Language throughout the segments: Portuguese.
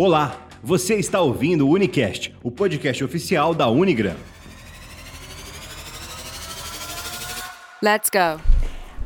Olá, você está ouvindo o Unicast, o podcast oficial da Unigram. Let's go!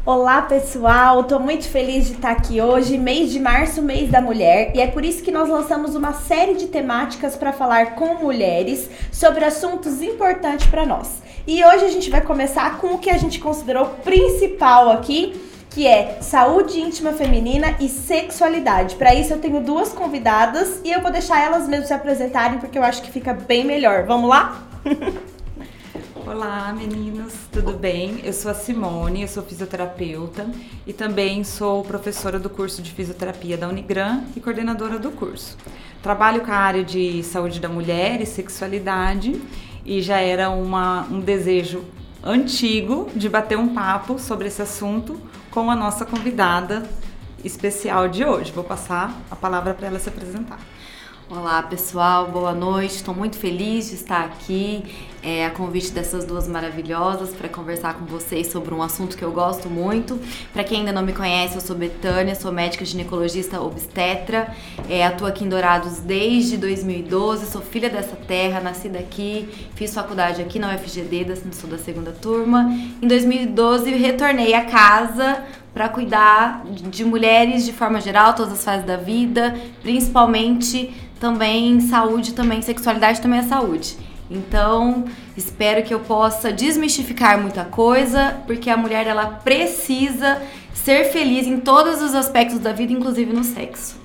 Olá pessoal, estou muito feliz de estar aqui hoje, mês de março, mês da mulher, e é por isso que nós lançamos uma série de temáticas para falar com mulheres sobre assuntos importantes para nós. E hoje a gente vai começar com o que a gente considerou principal aqui, que é saúde íntima feminina e sexualidade. Para isso eu tenho duas convidadas e eu vou deixar elas mesmas se apresentarem porque eu acho que fica bem melhor. Vamos lá? Olá, meninos, tudo bem? Eu sou a Simone, eu sou fisioterapeuta e também sou professora do curso de fisioterapia da Unigran e coordenadora do curso. Trabalho com a área de saúde da mulher e sexualidade e já era uma, um desejo antigo de bater um papo sobre esse assunto com a nossa convidada especial de hoje. Vou passar a palavra para ela se apresentar. Olá pessoal, boa noite. Estou muito feliz de estar aqui é, a convite dessas duas maravilhosas para conversar com vocês sobre um assunto que eu gosto muito. Para quem ainda não me conhece, eu sou Betânia, sou médica ginecologista obstetra, é, atuo aqui em Dourados desde 2012, sou filha dessa terra, nascida aqui, fiz faculdade aqui na UFGD, sou da segunda turma. Em 2012 retornei a casa para cuidar de mulheres de forma geral, todas as fases da vida, principalmente também saúde, também sexualidade, também é saúde. Então, espero que eu possa desmistificar muita coisa, porque a mulher ela precisa ser feliz em todos os aspectos da vida, inclusive no sexo.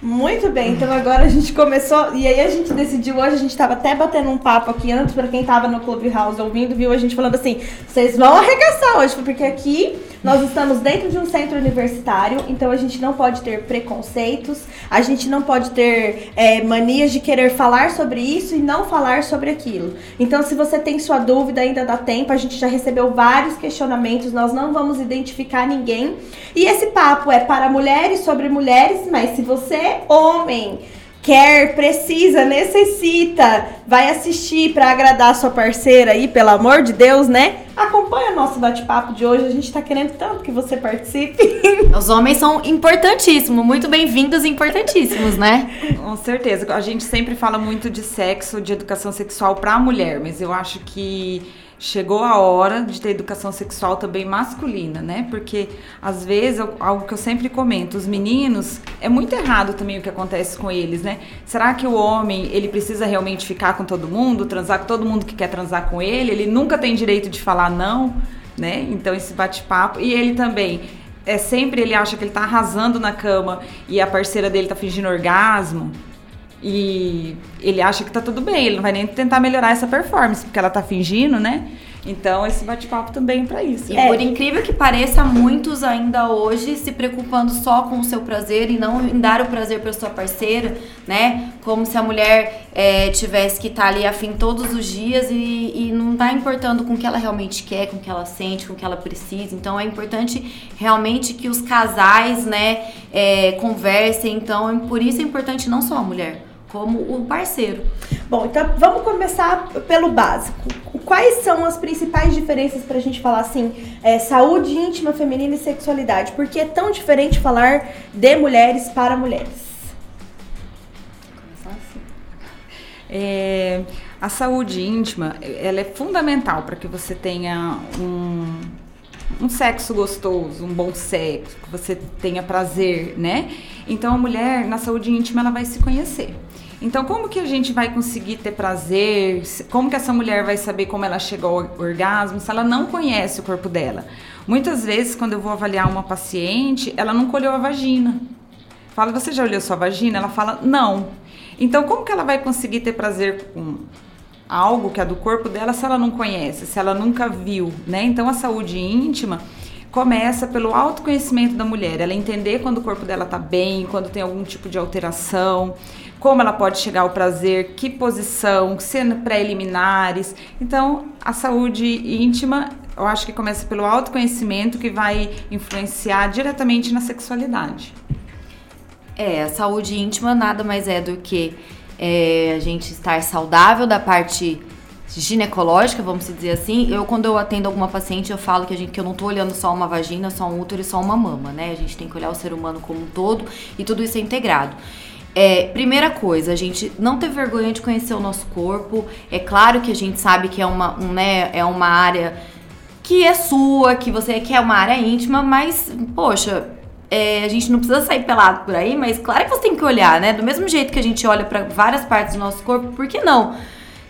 Muito bem, então agora a gente começou, e aí a gente decidiu hoje, a gente tava até batendo um papo aqui antes, para quem tava no Clubhouse ouvindo, viu a gente falando assim, vocês vão arregaçar hoje, porque aqui nós estamos dentro de um centro universitário, então a gente não pode ter preconceitos, a gente não pode ter é, manias de querer falar sobre isso e não falar sobre aquilo. Então, se você tem sua dúvida, ainda dá tempo, a gente já recebeu vários questionamentos, nós não vamos identificar ninguém. E esse papo é para mulheres sobre mulheres, mas se você, homem, quer, precisa, necessita, vai assistir para agradar a sua parceira aí, pelo amor de Deus, né? Acompanha o nosso bate-papo de hoje, a gente tá querendo tanto que você participe. Os homens são importantíssimos, muito bem-vindos e importantíssimos, né? Com certeza. A gente sempre fala muito de sexo, de educação sexual para a mulher, mas eu acho que chegou a hora de ter educação sexual também masculina, né? Porque às vezes, algo que eu sempre comento, os meninos, é muito errado também o que acontece com eles, né? Será que o homem, ele precisa realmente ficar com todo mundo, transar com todo mundo que quer transar com ele? Ele nunca tem direito de falar não, né? Então esse bate-papo e ele também é sempre ele acha que ele tá arrasando na cama e a parceira dele tá fingindo orgasmo. E ele acha que tá tudo bem, ele não vai nem tentar melhorar essa performance, porque ela tá fingindo, né? Então, esse bate-papo também é para isso. E é. por incrível que pareça, muitos ainda hoje se preocupando só com o seu prazer e não em dar o prazer para sua parceira, né? Como se a mulher é, tivesse que estar tá ali afim todos os dias e, e não tá importando com o que ela realmente quer, com o que ela sente, com o que ela precisa. Então, é importante realmente que os casais, né, é, conversem. Então, por isso é importante não só a mulher, como o parceiro. Bom, então vamos começar pelo básico. Quais são as principais diferenças para a gente falar assim, é, saúde íntima feminina e sexualidade? Por que é tão diferente falar de mulheres para mulheres? Assim. É, a saúde íntima, ela é fundamental para que você tenha um, um sexo gostoso, um bom sexo, que você tenha prazer, né? Então a mulher na saúde íntima ela vai se conhecer. Então, como que a gente vai conseguir ter prazer? Como que essa mulher vai saber como ela chegou ao orgasmo se ela não conhece o corpo dela? Muitas vezes, quando eu vou avaliar uma paciente, ela nunca olhou a vagina. Fala, você já olhou sua vagina? Ela fala, não. Então, como que ela vai conseguir ter prazer com algo que é do corpo dela se ela não conhece, se ela nunca viu, né? Então, a saúde íntima começa pelo autoconhecimento da mulher, ela entender quando o corpo dela tá bem, quando tem algum tipo de alteração, como ela pode chegar ao prazer, que posição, sendo pré-eliminares. Então, a saúde íntima, eu acho que começa pelo autoconhecimento que vai influenciar diretamente na sexualidade. É, a saúde íntima nada mais é do que é, a gente estar saudável da parte ginecológica, vamos dizer assim, eu quando eu atendo alguma paciente, eu falo que, a gente, que eu não tô olhando só uma vagina, só um útero e só uma mama, né? A gente tem que olhar o ser humano como um todo e tudo isso é integrado. É, primeira coisa, a gente não ter vergonha de conhecer o nosso corpo. É claro que a gente sabe que é uma, um, né, é uma área que é sua, que você quer uma área íntima, mas, poxa, é, a gente não precisa sair pelado por aí, mas claro que você tem que olhar, né? Do mesmo jeito que a gente olha para várias partes do nosso corpo, por que não?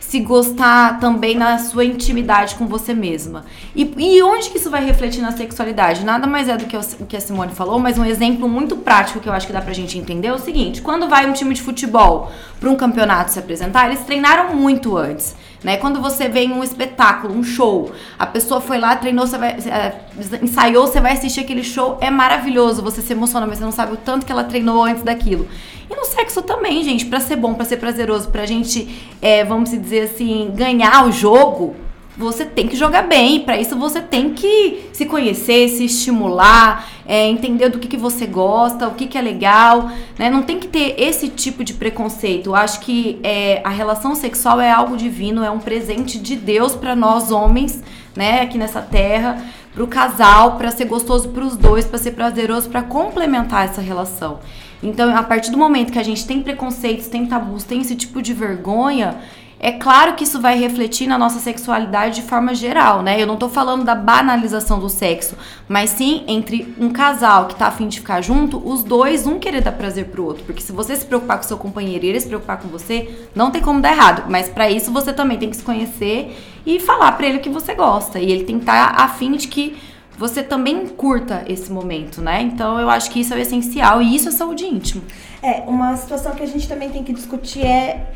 Se gostar também na sua intimidade com você mesma. E, e onde que isso vai refletir na sexualidade? Nada mais é do que o que a Simone falou, mas um exemplo muito prático que eu acho que dá pra gente entender é o seguinte: quando vai um time de futebol para um campeonato se apresentar, eles treinaram muito antes. Né? Quando você vê em um espetáculo, um show, a pessoa foi lá, treinou, você vai, é, ensaiou, você vai assistir aquele show, é maravilhoso, você se emociona, mas você não sabe o tanto que ela treinou antes daquilo. E no sexo também, gente, para ser bom, para ser prazeroso, pra gente, é, vamos dizer assim, ganhar o jogo, você tem que jogar bem. Para isso você tem que se conhecer, se estimular, é, entender do que, que você gosta, o que, que é legal. Né? Não tem que ter esse tipo de preconceito. Eu acho que é, a relação sexual é algo divino, é um presente de Deus para nós homens, né, aqui nessa terra, para o casal, para ser gostoso para os dois, para ser prazeroso, para complementar essa relação. Então, a partir do momento que a gente tem preconceitos, tem tabus, tem esse tipo de vergonha, é claro que isso vai refletir na nossa sexualidade de forma geral, né? Eu não tô falando da banalização do sexo, mas sim entre um casal que tá afim de ficar junto, os dois, um querer dar prazer pro outro. Porque se você se preocupar com seu companheiro e ele se preocupar com você, não tem como dar errado. Mas para isso você também tem que se conhecer e falar para ele o que você gosta. E ele tem que estar tá afim de que você também curta esse momento, né? Então eu acho que isso é o essencial e isso é saúde íntima. É, uma situação que a gente também tem que discutir é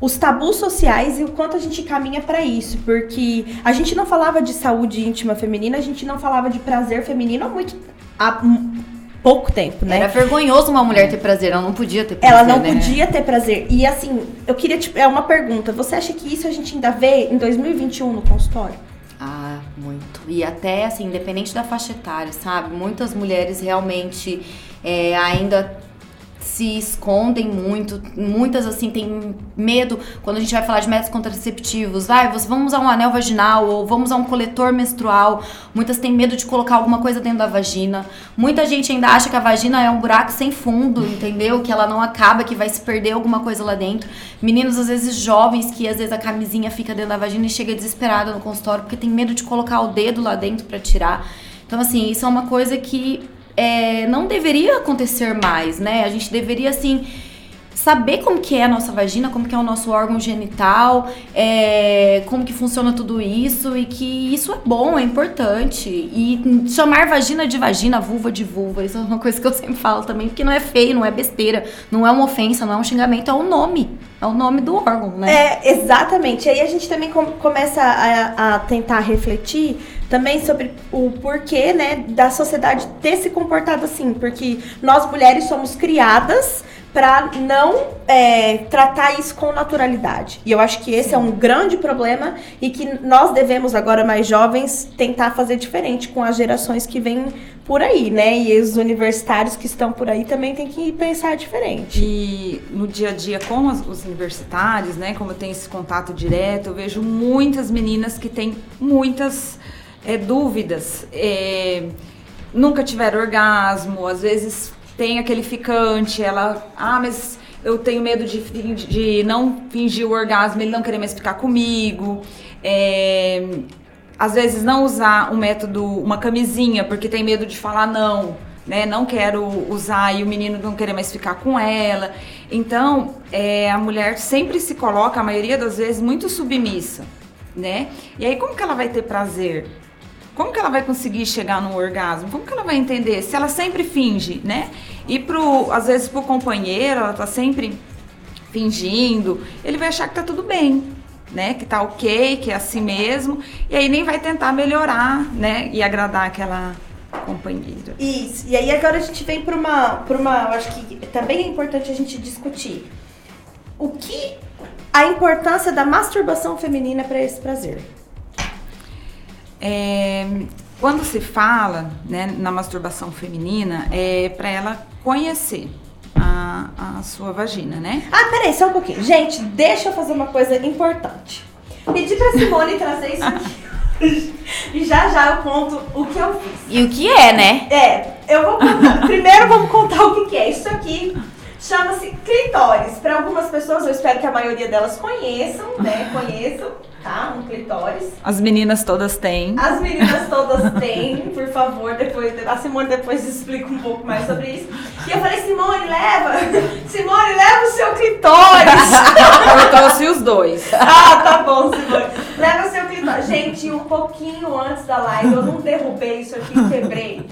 os tabus sociais e o quanto a gente caminha para isso, porque a gente não falava de saúde íntima feminina, a gente não falava de prazer feminino há muito há pouco tempo, né? Era vergonhoso uma mulher ter prazer, ela não podia ter prazer. Ela não né? podia ter prazer. E assim, eu queria tipo, é uma pergunta, você acha que isso a gente ainda vê em 2021 no consultório? Ah, muito. E até assim, independente da faixa etária, sabe? Muitas mulheres realmente é, ainda se escondem muito, muitas assim têm medo quando a gente vai falar de métodos contraceptivos, vai, vamos usar um anel vaginal ou vamos usar um coletor menstrual. Muitas têm medo de colocar alguma coisa dentro da vagina. Muita gente ainda acha que a vagina é um buraco sem fundo, entendeu? Que ela não acaba, que vai se perder alguma coisa lá dentro. Meninos às vezes jovens que às vezes a camisinha fica dentro da vagina e chega desesperada no consultório porque tem medo de colocar o dedo lá dentro para tirar. Então assim, isso é uma coisa que é, não deveria acontecer mais, né? A gente deveria, assim, saber como que é a nossa vagina, como que é o nosso órgão genital, é, como que funciona tudo isso e que isso é bom, é importante. E chamar vagina de vagina, vulva de vulva, isso é uma coisa que eu sempre falo também, porque não é feio, não é besteira, não é uma ofensa, não é um xingamento, é o um nome. É o nome do órgão, né? É, exatamente. Aí a gente também começa a, a tentar refletir também sobre o porquê, né, da sociedade ter se comportado assim, porque nós mulheres somos criadas para não é, tratar isso com naturalidade. E eu acho que esse é um grande problema e que nós devemos agora mais jovens tentar fazer diferente com as gerações que vêm por aí, né? E os universitários que estão por aí também têm que pensar diferente. E no dia a dia com os, os universitários, né? Como eu tenho esse contato direto, eu vejo muitas meninas que têm muitas é, dúvidas. É, nunca tiveram orgasmo, às vezes tem aquele ficante, ela, ah, mas eu tenho medo de, de não fingir o orgasmo, ele não querer mais ficar comigo. É, às vezes não usar um método, uma camisinha, porque tem medo de falar não, né? Não quero usar e o menino não querer mais ficar com ela. Então, é, a mulher sempre se coloca, a maioria das vezes, muito submissa, né? E aí, como que ela vai ter prazer? Como que ela vai conseguir chegar no orgasmo? Como que ela vai entender? Se ela sempre finge, né? E pro, às vezes pro companheiro, ela tá sempre fingindo, ele vai achar que tá tudo bem, né? Que tá ok, que é assim mesmo, e aí nem vai tentar melhorar, né? E agradar aquela companheira. Isso. E aí agora a gente vem para uma, para uma, eu acho que também é importante a gente discutir o que a importância da masturbação feminina para esse prazer. É, quando se fala né, na masturbação feminina, é para ela conhecer a, a sua vagina, né? Ah, peraí, só um pouquinho. Gente, deixa eu fazer uma coisa importante. Pedi pra Simone trazer isso aqui. E já já eu conto o que eu fiz. E o que é, né? É, eu vou contar. Primeiro vamos contar o que, que é. Isso aqui Chama-se clitóris. Para algumas pessoas, eu espero que a maioria delas conheçam, né? Conheçam, tá? Um clitóris. As meninas todas têm. As meninas todas têm, por favor, depois. A Simone depois explica um pouco mais sobre isso. E eu falei, Simone, leva! Simone, leva o seu clitóris! Eu trouxe os dois. ah, tá bom, Simone. Leva o seu clitóris. Gente, um pouquinho antes da live, eu não derrubei isso aqui, quebrei.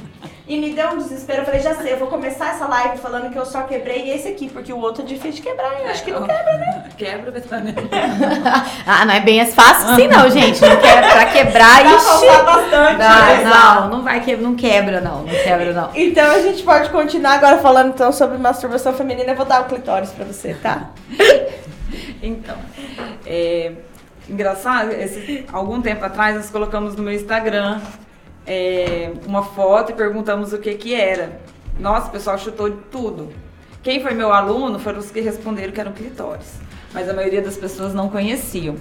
E me deu um desespero. Eu falei, já sei, eu vou começar essa live falando que eu só quebrei esse aqui, porque o outro é difícil de quebrar. Eu acho que não quebra, né? Quebra, Betânia. ah, não é bem as fácil assim não, gente. Não quebra, pra quebrar, ixi. faltar bastante. né? Não, não, não vai quebrar, não quebra não, não quebra não. Então a gente pode continuar agora falando então sobre masturbação feminina. Eu vou dar o clitóris pra você, tá? Então, é, engraçado, esse, algum tempo atrás nós colocamos no meu Instagram é, uma foto e perguntamos o que que era. Nossa, o pessoal chutou de tudo. Quem foi meu aluno foram os que responderam que eram clitóris, mas a maioria das pessoas não conheciam.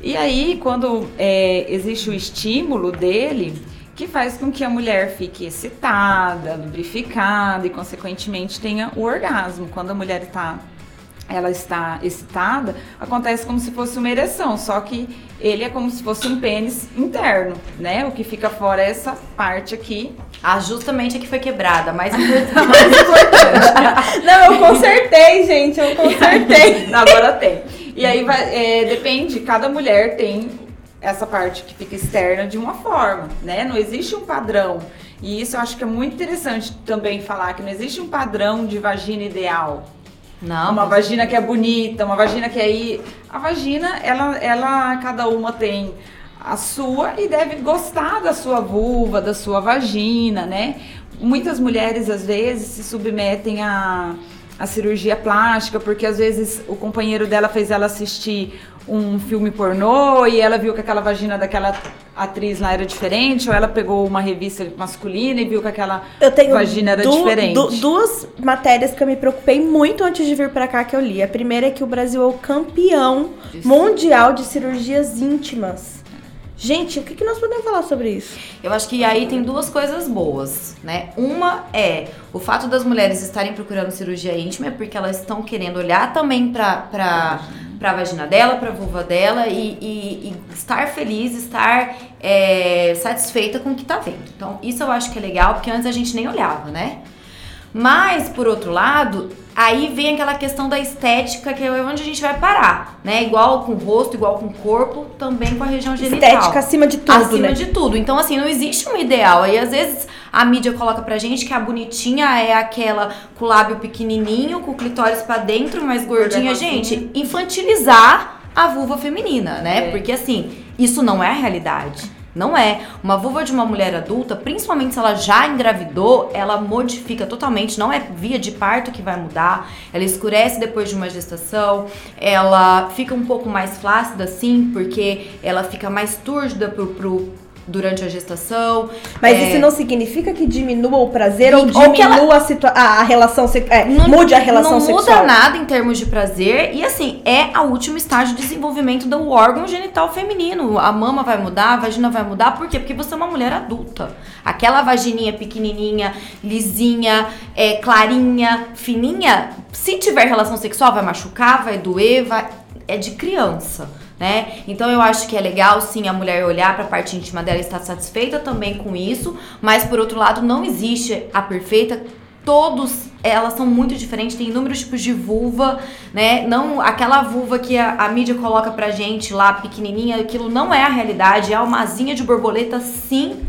E aí, quando é, existe o estímulo dele, que faz com que a mulher fique excitada, lubrificada e, consequentemente, tenha o orgasmo. Quando a mulher está ela está excitada, acontece como se fosse uma ereção, só que ele é como se fosse um pênis interno, né? O que fica fora é essa parte aqui. Ah, justamente a que foi quebrada, mais importante. mais importante. Não, eu consertei, gente, eu consertei. Agora tem. E aí vai, é, depende, cada mulher tem essa parte que fica externa de uma forma, né? Não existe um padrão. E isso eu acho que é muito interessante também falar que não existe um padrão de vagina ideal. Não, uma vagina que é bonita, uma vagina que aí. A vagina, ela, ela, cada uma tem a sua e deve gostar da sua vulva, da sua vagina, né? Muitas mulheres, às vezes, se submetem a, a cirurgia plástica, porque às vezes o companheiro dela fez ela assistir um filme pornô e ela viu que aquela vagina daquela atriz lá era diferente, ou ela pegou uma revista masculina e viu que aquela vagina era du- diferente. du- duas matérias que eu me preocupei muito antes de vir pra cá que eu li. A primeira é que o Brasil é o campeão mundial de cirurgias íntimas. Gente, o que, que nós podemos falar sobre isso? Eu acho que aí tem duas coisas boas, né? Uma é o fato das mulheres estarem procurando cirurgia íntima, é porque elas estão querendo olhar também pra, pra, pra vagina dela, pra vulva dela e, e- e estar feliz, estar é, satisfeita com o que tá vendo. Então, isso eu acho que é legal, porque antes a gente nem olhava, né? Mas, por outro lado, aí vem aquela questão da estética, que é onde a gente vai parar, né? Igual com o rosto, igual com o corpo, também com a região genital. Estética acima de tudo, Acima né? de tudo. Então, assim, não existe um ideal. Aí, às vezes, a mídia coloca pra gente que a bonitinha é aquela com o lábio pequenininho, com o clitóris pra dentro, mais gordinha. Gente, infantilizar a vulva feminina, né? É. Porque, assim, isso não é a realidade. Não é. Uma vulva de uma mulher adulta, principalmente se ela já engravidou, ela modifica totalmente. Não é via de parto que vai mudar. Ela escurece depois de uma gestação. Ela fica um pouco mais flácida, sim, porque ela fica mais túrgida pro, pro- durante a gestação. Mas É, isso não significa que diminua o prazer ou diminua ela- a, situa- a, a relação sexual. É, Não- mude a relação não sexual. muda nada em termos de prazer e assim é a último estágio de desenvolvimento do órgão genital feminino. A mama vai mudar, a vagina vai mudar, por quê? Porque você é uma mulher adulta. Aquela vagininha pequenininha, lisinha, é, clarinha, fininha, se tiver relação sexual vai machucar, vai doer, vai é de criança. Né? Então eu acho que é legal sim a mulher olhar para a parte íntima dela e estar satisfeita também com isso, mas por outro lado não existe a perfeita todos elas são muito diferentes, tem inúmeros tipos de vulva, né? Não aquela vulva que a, a mídia coloca pra gente lá pequenininha, aquilo não é a realidade, é uma asinha de borboleta sim.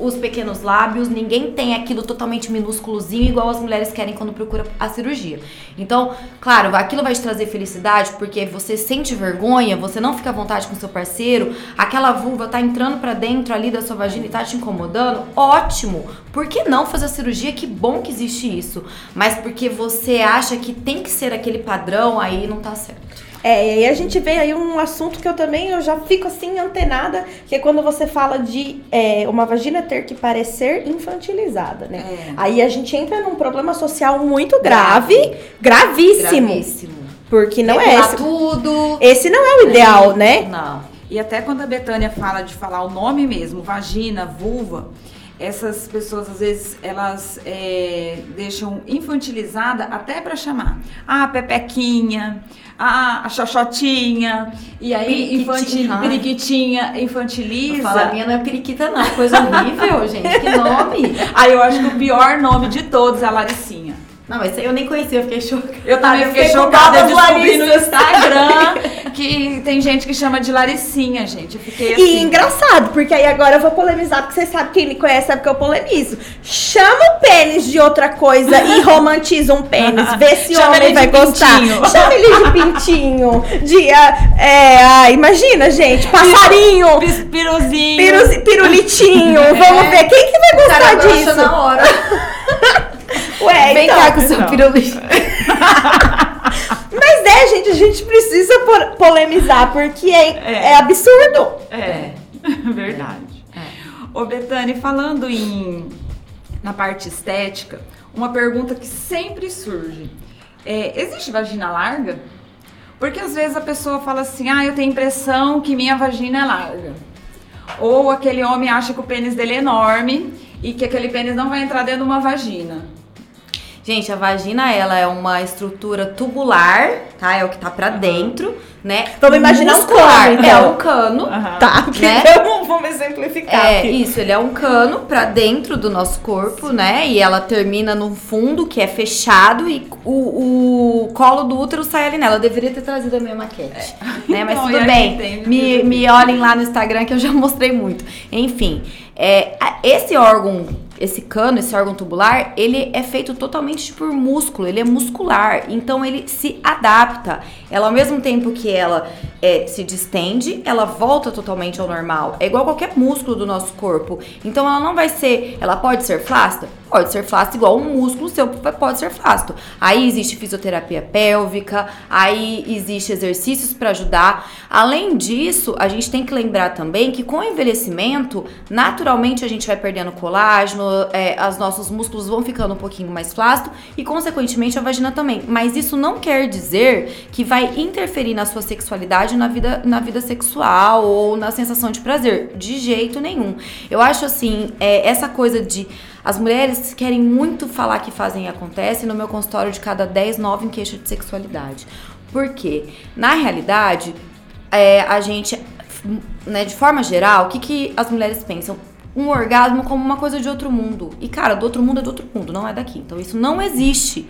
Os pequenos lábios, ninguém tem aquilo totalmente minúsculozinho igual as mulheres querem quando procura a cirurgia. Então, claro, aquilo vai te trazer felicidade porque você sente vergonha, você não fica à vontade com seu parceiro, aquela vulva tá entrando pra dentro ali da sua vagina e tá te incomodando, ótimo. Por que não fazer a cirurgia? Que bom que existe isso. Mas porque você acha que tem que ser aquele padrão, aí não tá certo. É, e aí a gente vê aí um assunto que eu também eu já fico assim antenada, que é quando você fala de é, uma vagina ter que parecer infantilizada, né? É. Aí a gente entra num problema social muito grave, gravíssimo, Gravíssimo. porque não é Depilar esse, tudo. esse não é o ideal, né? Não. E até quando a Betânia fala de falar o nome mesmo, vagina, vulva, essas pessoas às vezes elas é, deixam infantilizada até para chamar ah, a Pepequinha, a, a Xoxotinha, e aí infantil, Periquitinha. infantiliza. Fala, a minha não é periquita, não. Coisa horrível, gente. Que nome. Aí eu acho que o pior nome de todos é a Laricinha. Não, esse aí eu nem conhecia, eu fiquei chocada. Eu também eu fiquei fiquei chocada, eu novas descobri no. Instagram que tem gente que chama de Laricinha, gente. Eu fiquei assim. E engraçado, porque aí agora eu vou polemizar, porque vocês sabem, quem me conhece sabe que eu polemizo. Chama o pênis de outra coisa e romantiza um pênis. Vê se o homem ele vai de gostar. pintinho. Chama ele de pintinho. De, ah, é, ah, imagina, gente, passarinho, Pis- Piruzinho. piruz- pirulitinho. Vamos ver, quem que vai cara gostar brocha disso? na hora. Ué, Vem então. cá com o seu pirulito. Mas é, gente, a gente precisa po- polemizar, porque é, É. é absurdo. É, verdade. Ô, Betane, falando em na parte estética, uma pergunta que sempre surge. É, existe vagina larga? Porque às vezes a pessoa fala assim, ah, eu tenho impressão que minha vagina é larga. Ou aquele homem acha que o pênis dele é enorme e que aquele pênis não vai entrar dentro de uma vagina. Gente, a vagina, ela é uma estrutura tubular, tá? É o que tá pra dentro, né? Vamos imaginar um cano, então. É um cano. Tá, Né? vamos, vamos exemplificar. É, aqui. isso, ele é um cano pra dentro do nosso corpo, né? E ela termina no fundo, que é fechado, e o, o colo do útero sai ali nela. Eu deveria ter trazido a minha maquete, né? Mas Então, tudo bem. Me, me olhem lá no Instagram que eu já mostrei muito. Enfim, é, esse órgão, esse cano, esse órgão tubular, ele é feito totalmente por músculo, ele é muscular. Então ele se adapta. Ela, ao mesmo tempo que ela é, se distende, ela volta totalmente ao normal. É igual qualquer músculo do nosso corpo. Então ela não vai ser. Ela pode ser flácida? Pode ser flácida igual um músculo seu pode ser flácido. Aí existe fisioterapia pélvica, aí existe exercícios para ajudar. Além disso, a gente tem que lembrar também que com o envelhecimento, naturalmente a gente vai perdendo colágeno, é, os nossos músculos vão ficando um pouquinho mais flácidos e, consequentemente, a vagina também. Mas isso não quer dizer que vai interferir na sua sexualidade, na vida, na vida sexual ou na sensação de prazer. De jeito nenhum. Eu acho assim, é, essa coisa de. As mulheres querem muito falar que fazem e acontece. No meu consultório, de cada 10, 9 em queixa de sexualidade. Por quê? Na realidade, é, a gente, né, de forma geral, o que, que as mulheres pensam? Um orgasmo como uma coisa de outro mundo. E, cara, do outro mundo é do outro mundo, não é daqui. Então, isso não existe.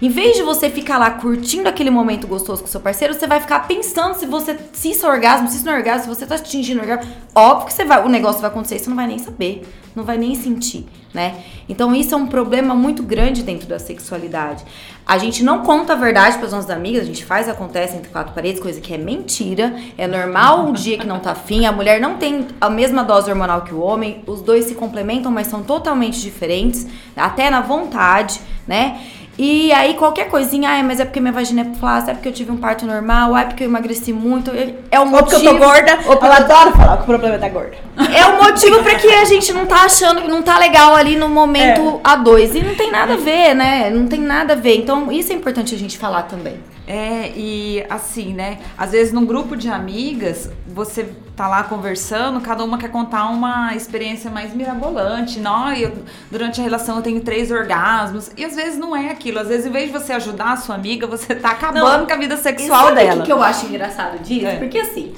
Em vez de você ficar lá curtindo aquele momento gostoso com seu parceiro, você vai ficar pensando se você se isso é orgasmo, se isso não é orgasmo, se você tá atingindo orgasmo. Óbvio que você vai, o negócio vai acontecer, você não vai nem saber, não vai nem sentir, né? Então isso é um problema muito grande dentro da sexualidade. A gente não conta a verdade para as nossas amigas, a gente faz acontece entre quatro paredes, coisa que é mentira. É normal um dia que não tá afim, a mulher não tem a mesma dose hormonal que o homem, os dois se complementam, mas são totalmente diferentes, até na vontade, né? E aí, qualquer coisinha, ai, mas é porque minha vagina é flácida, é porque eu tive um parto normal, é porque eu emagreci muito. É o Ou porque motivo. eu tô gorda, ou porque ela adora falar que o problema é da gorda. é o motivo pra que a gente não tá achando que não tá legal ali no momento É. A2. E não tem nada a ver, né? Não tem nada a ver. Então, isso é importante a gente falar também. É, e assim, né? Às vezes num grupo de amigas, você tá lá conversando, cada uma quer contar uma experiência mais mirabolante. Não, eu, durante a relação eu tenho três orgasmos. E às vezes não é aquilo. Às vezes, em vez de você ajudar a sua amiga, você tá acabando Não, com a vida sexual sabe dela. o que, eu acho engraçado disso? É. Porque assim,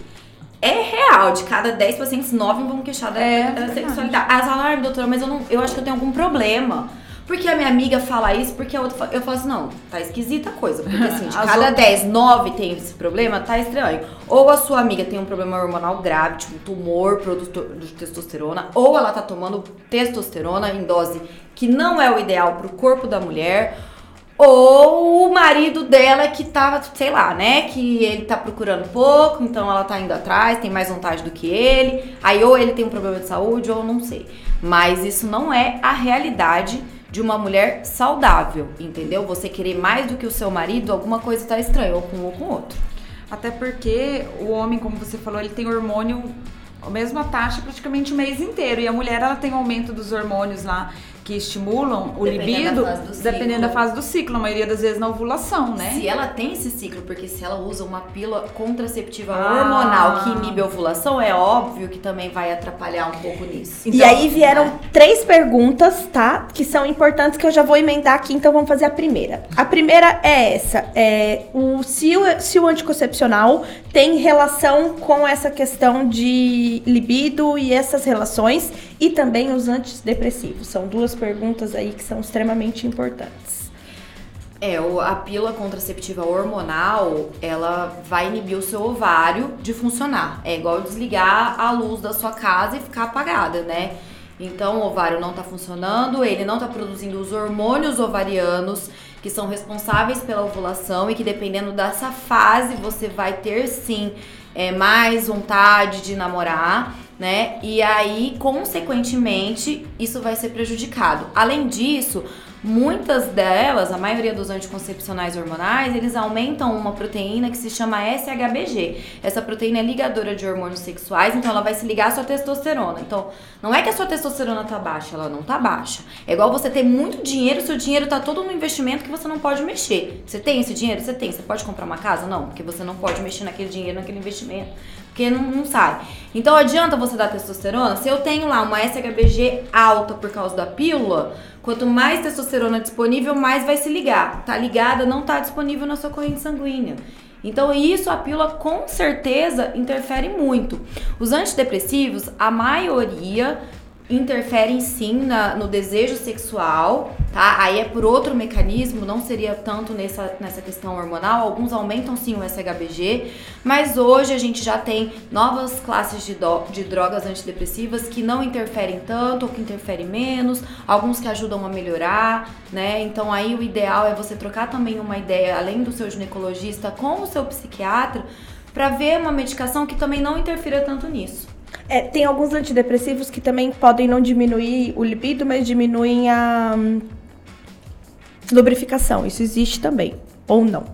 é real, de cada 10 pacientes, 9 vão queixar da, É, da sexualidade. Elas falam, ai, doutora, mas eu, não, eu acho que eu tenho algum problema. Porque a minha amiga fala isso, porque a outra fala, eu falo assim, não, tá esquisita a coisa. Porque assim, de cada outras- 10, 9 tem esse problema, tá estranho. Ou a sua amiga tem um problema hormonal grave, tipo um tumor produtor de testosterona, ou ela tá tomando testosterona em dose que não é o ideal pro corpo da mulher. Ou o marido dela que tava, sei lá, né? Que ele tá procurando pouco, então ela tá indo atrás, tem mais vontade do que ele. Aí ou ele tem um problema de saúde, ou não sei. Mas isso não é a realidade de uma mulher saudável, entendeu? Você querer mais do que o seu marido, alguma coisa tá estranha, ou com um ou com outro. Até porque o homem, como você falou, ele tem hormônio a mesma taxa praticamente o mês inteiro. E a mulher, ela tem um aumento dos hormônios lá que estimulam o Dependendo libido, da dependendo da fase do ciclo, a maioria das vezes na ovulação, né? Se ela tem esse ciclo, porque se ela usa uma pílula contraceptiva Ah. hormonal que inibe a ovulação, é óbvio que também vai atrapalhar um pouco nisso. e aí vieram três perguntas, tá? Que são importantes que eu já vou emendar aqui, então vamos fazer a primeira. A primeira é essa: é, o, se, o, se o anticoncepcional tem relação com essa questão de libido e essas relações, e também os antidepressivos. São duas perguntas aí que são extremamente importantes. É, a pílula contraceptiva hormonal, ela vai inibir o seu ovário de funcionar. É igual desligar a luz da sua casa e ficar apagada, né? Então o ovário não tá funcionando, ele não tá produzindo os hormônios ovarianos que são responsáveis pela ovulação e que dependendo dessa fase você vai ter sim é, mais vontade de namorar, né? E aí, consequentemente, isso vai ser prejudicado. Além disso, muitas delas, a maioria dos anticoncepcionais hormonais, eles aumentam uma proteína que se chama SHBG. Essa proteína é ligadora de hormônios sexuais, então ela vai se ligar à sua testosterona. Então, não é que a sua testosterona tá baixa, ela não tá baixa. É igual você ter muito dinheiro, seu dinheiro tá todo no investimento que você não pode mexer. Você tem esse dinheiro? Você tem. Você pode comprar uma casa? Não, porque você não pode mexer naquele dinheiro, naquele investimento. Porque não, não sai. Então adianta você dar testosterona? Se eu tenho lá uma SHBG alta por causa da pílula, quanto mais testosterona disponível, mais vai se ligar. Tá ligada, não tá disponível na sua corrente sanguínea. Então isso a pílula com certeza interfere muito. Os antidepressivos, a maioria interferem sim na- no desejo sexual, tá? Aí é por outro mecanismo, não seria tanto nessa, nessa questão hormonal. Alguns aumentam sim o SHBG, mas hoje a gente já tem novas classes de, do- de drogas antidepressivas que não interferem tanto ou que interferem menos, alguns que ajudam a melhorar, né? Então aí o ideal é você trocar também uma ideia, além do seu ginecologista, com o seu psiquiatra, para ver uma medicação que também não interfira tanto nisso. É, tem alguns antidepressivos que também podem não diminuir o libido, mas diminuem a hum, lubrificação. Isso existe também, ou não.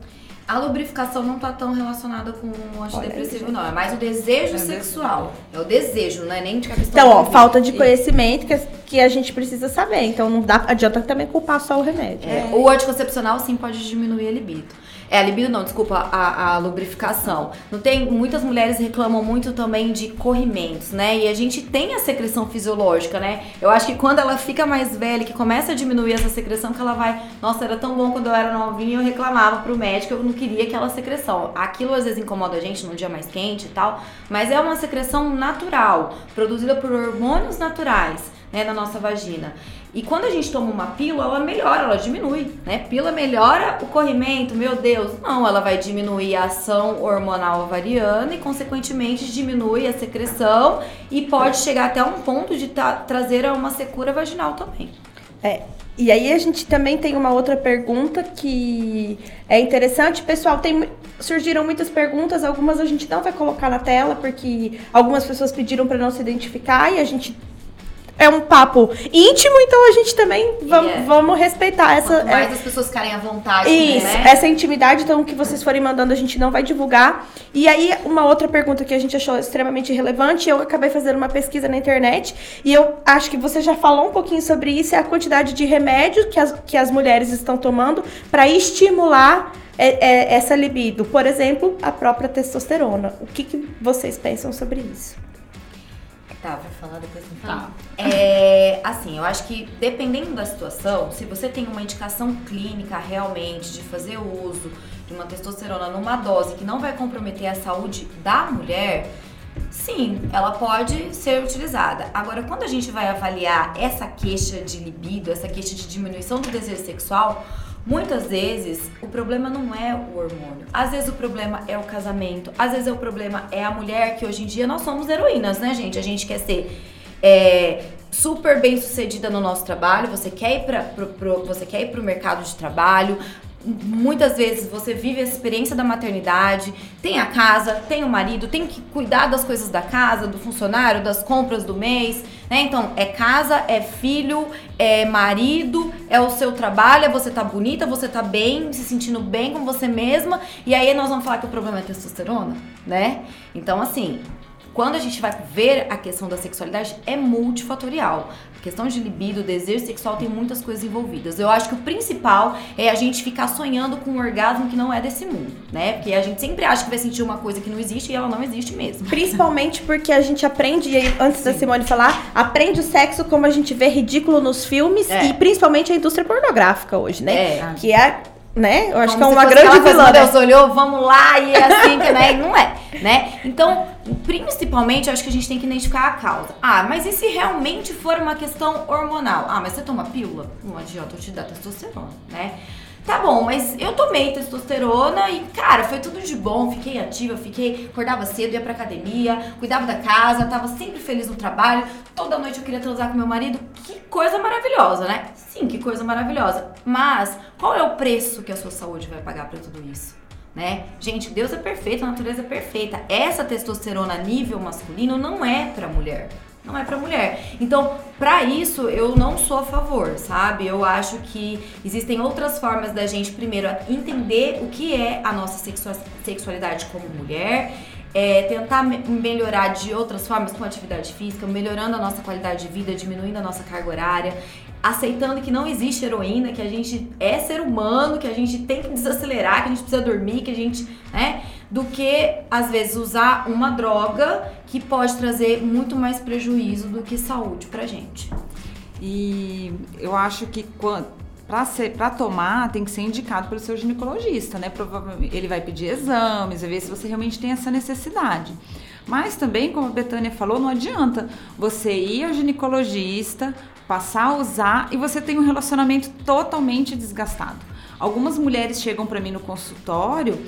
A lubrificação não tá tão relacionada com o antidepressivo, Olha, não. É mais o desejo É sexual. É o desejo, não é nem de questão Então, ó, falta de conhecimento que, que a gente precisa saber. Então, não dá, adianta também culpar só o remédio. É, O anticoncepcional sim pode diminuir a libido. É, a libido não, desculpa, a, a lubrificação. Não tem, muitas mulheres reclamam muito também de corrimentos, né? E a gente tem a secreção fisiológica, né? Eu acho que quando ela fica mais velha, que começa a diminuir essa secreção, que ela vai, nossa, era tão bom quando eu era novinha, eu reclamava pro médico, eu não queria aquela secreção. Aquilo às vezes incomoda a gente num dia mais quente e tal, mas é uma secreção natural, produzida por hormônios naturais, né, na nossa vagina. E quando a gente toma uma pílula, ela melhora, ela diminui, né? Pílula melhora o corrimento, meu Deus. Não, ela vai diminuir a ação hormonal ovariana e, consequentemente, diminui a secreção e pode chegar até um ponto de tra- trazer a uma secura vaginal também. É. E aí a gente também tem uma outra pergunta que é interessante. Pessoal, tem, surgiram muitas perguntas, algumas a gente não vai colocar na tela, porque algumas pessoas pediram para não se identificar e a gente. É um papo íntimo, então a gente também vamos, Yeah. vamos respeitar essa. Quanto mais é- as pessoas ficarem à vontade, Isso, né? essa intimidade, então, o que vocês forem mandando, a gente não vai divulgar. E aí, uma outra pergunta que a gente achou extremamente relevante, eu acabei fazendo uma pesquisa na internet, e eu acho que você já falou um pouquinho sobre isso, é a quantidade de remédio que as, que as mulheres estão tomando para estimular é, é, essa libido. Por exemplo, a própria testosterona. O que, que vocês pensam sobre isso? Tá, vou falar depois me Tá. É, assim, eu acho que dependendo da situação, se você tem uma indicação clínica realmente de fazer uso de uma testosterona numa dose que não vai comprometer a saúde da mulher, sim, ela pode ser utilizada. Agora, quando a gente vai avaliar essa queixa de libido, essa queixa de diminuição do desejo sexual, Muitas vezes o problema não é o hormônio. Às vezes o problema é o casamento. Às vezes o problema é a mulher, que hoje em dia nós somos heroínas, né, gente? A gente quer ser é, super bem sucedida no nosso trabalho. Você quer ir para você quer ir pro mercado de trabalho. Muitas vezes você vive a experiência da maternidade, tem a casa, tem o marido, tem que cuidar das coisas da casa, do funcionário, das compras do mês, né? Então, é casa, é filho, é marido, é o seu trabalho, é você tá bonita, você tá bem, se sentindo bem com você mesma, e aí nós vamos falar que o problema é testosterona, né? Então, assim, quando a gente vai ver a questão da sexualidade, é multifatorial. Questão de libido, desejo sexual tem muitas coisas envolvidas. Eu acho que o principal é a gente ficar sonhando com um orgasmo que não é desse mundo, né? Porque a gente sempre acha que vai sentir uma coisa que não existe e ela não existe mesmo. Principalmente porque a gente aprende, e antes da Simone falar, aprende o sexo como a gente vê ridículo nos filmes É. e principalmente a indústria pornográfica hoje, né? É. Que é, né? Eu acho Como que é uma grande vilã. meu né? Deus olhou, vamos lá, e é assim que, né? E não é, né? Então, principalmente, eu acho que a gente tem que identificar a causa. Ah, mas e se realmente for uma questão hormonal? Ah, mas você toma pílula? Não adianta eu te dar testosterona, né? Tá bom, mas eu tomei testosterona e, cara, foi tudo de bom. Fiquei ativa, fiquei, acordava cedo, ia pra academia, cuidava da casa, tava sempre feliz no trabalho. Toda noite eu queria transar com meu marido. Que coisa maravilhosa, né? Sim, que coisa maravilhosa. Mas qual é o preço que a sua saúde vai pagar pra tudo isso? Né? Gente, Deus é perfeito, a natureza é perfeita. Essa testosterona nível masculino não é pra mulher. Não é pra mulher. Então, pra isso, eu não sou a favor, sabe? Eu acho que existem outras formas da gente, primeiro, entender o que é a nossa sexua- sexualidade como mulher, é, tentar me- melhorar de outras formas com atividade física, melhorando a nossa qualidade de vida, diminuindo a nossa carga horária, aceitando que não existe heroína, que a gente é ser humano, que a gente tem que desacelerar, que a gente precisa dormir, que a gente, né? Do que, às vezes, usar uma droga que pode trazer muito mais prejuízo do que saúde pra gente. E eu acho que para tomar tem que ser indicado pelo seu ginecologista, né? Provavelmente ele vai pedir exames, vai ver se você realmente tem essa necessidade. Mas também, como a Betânia falou, não adianta você ir ao ginecologista, passar a usar e você tem um relacionamento totalmente desgastado. Algumas mulheres chegam para mim no consultório,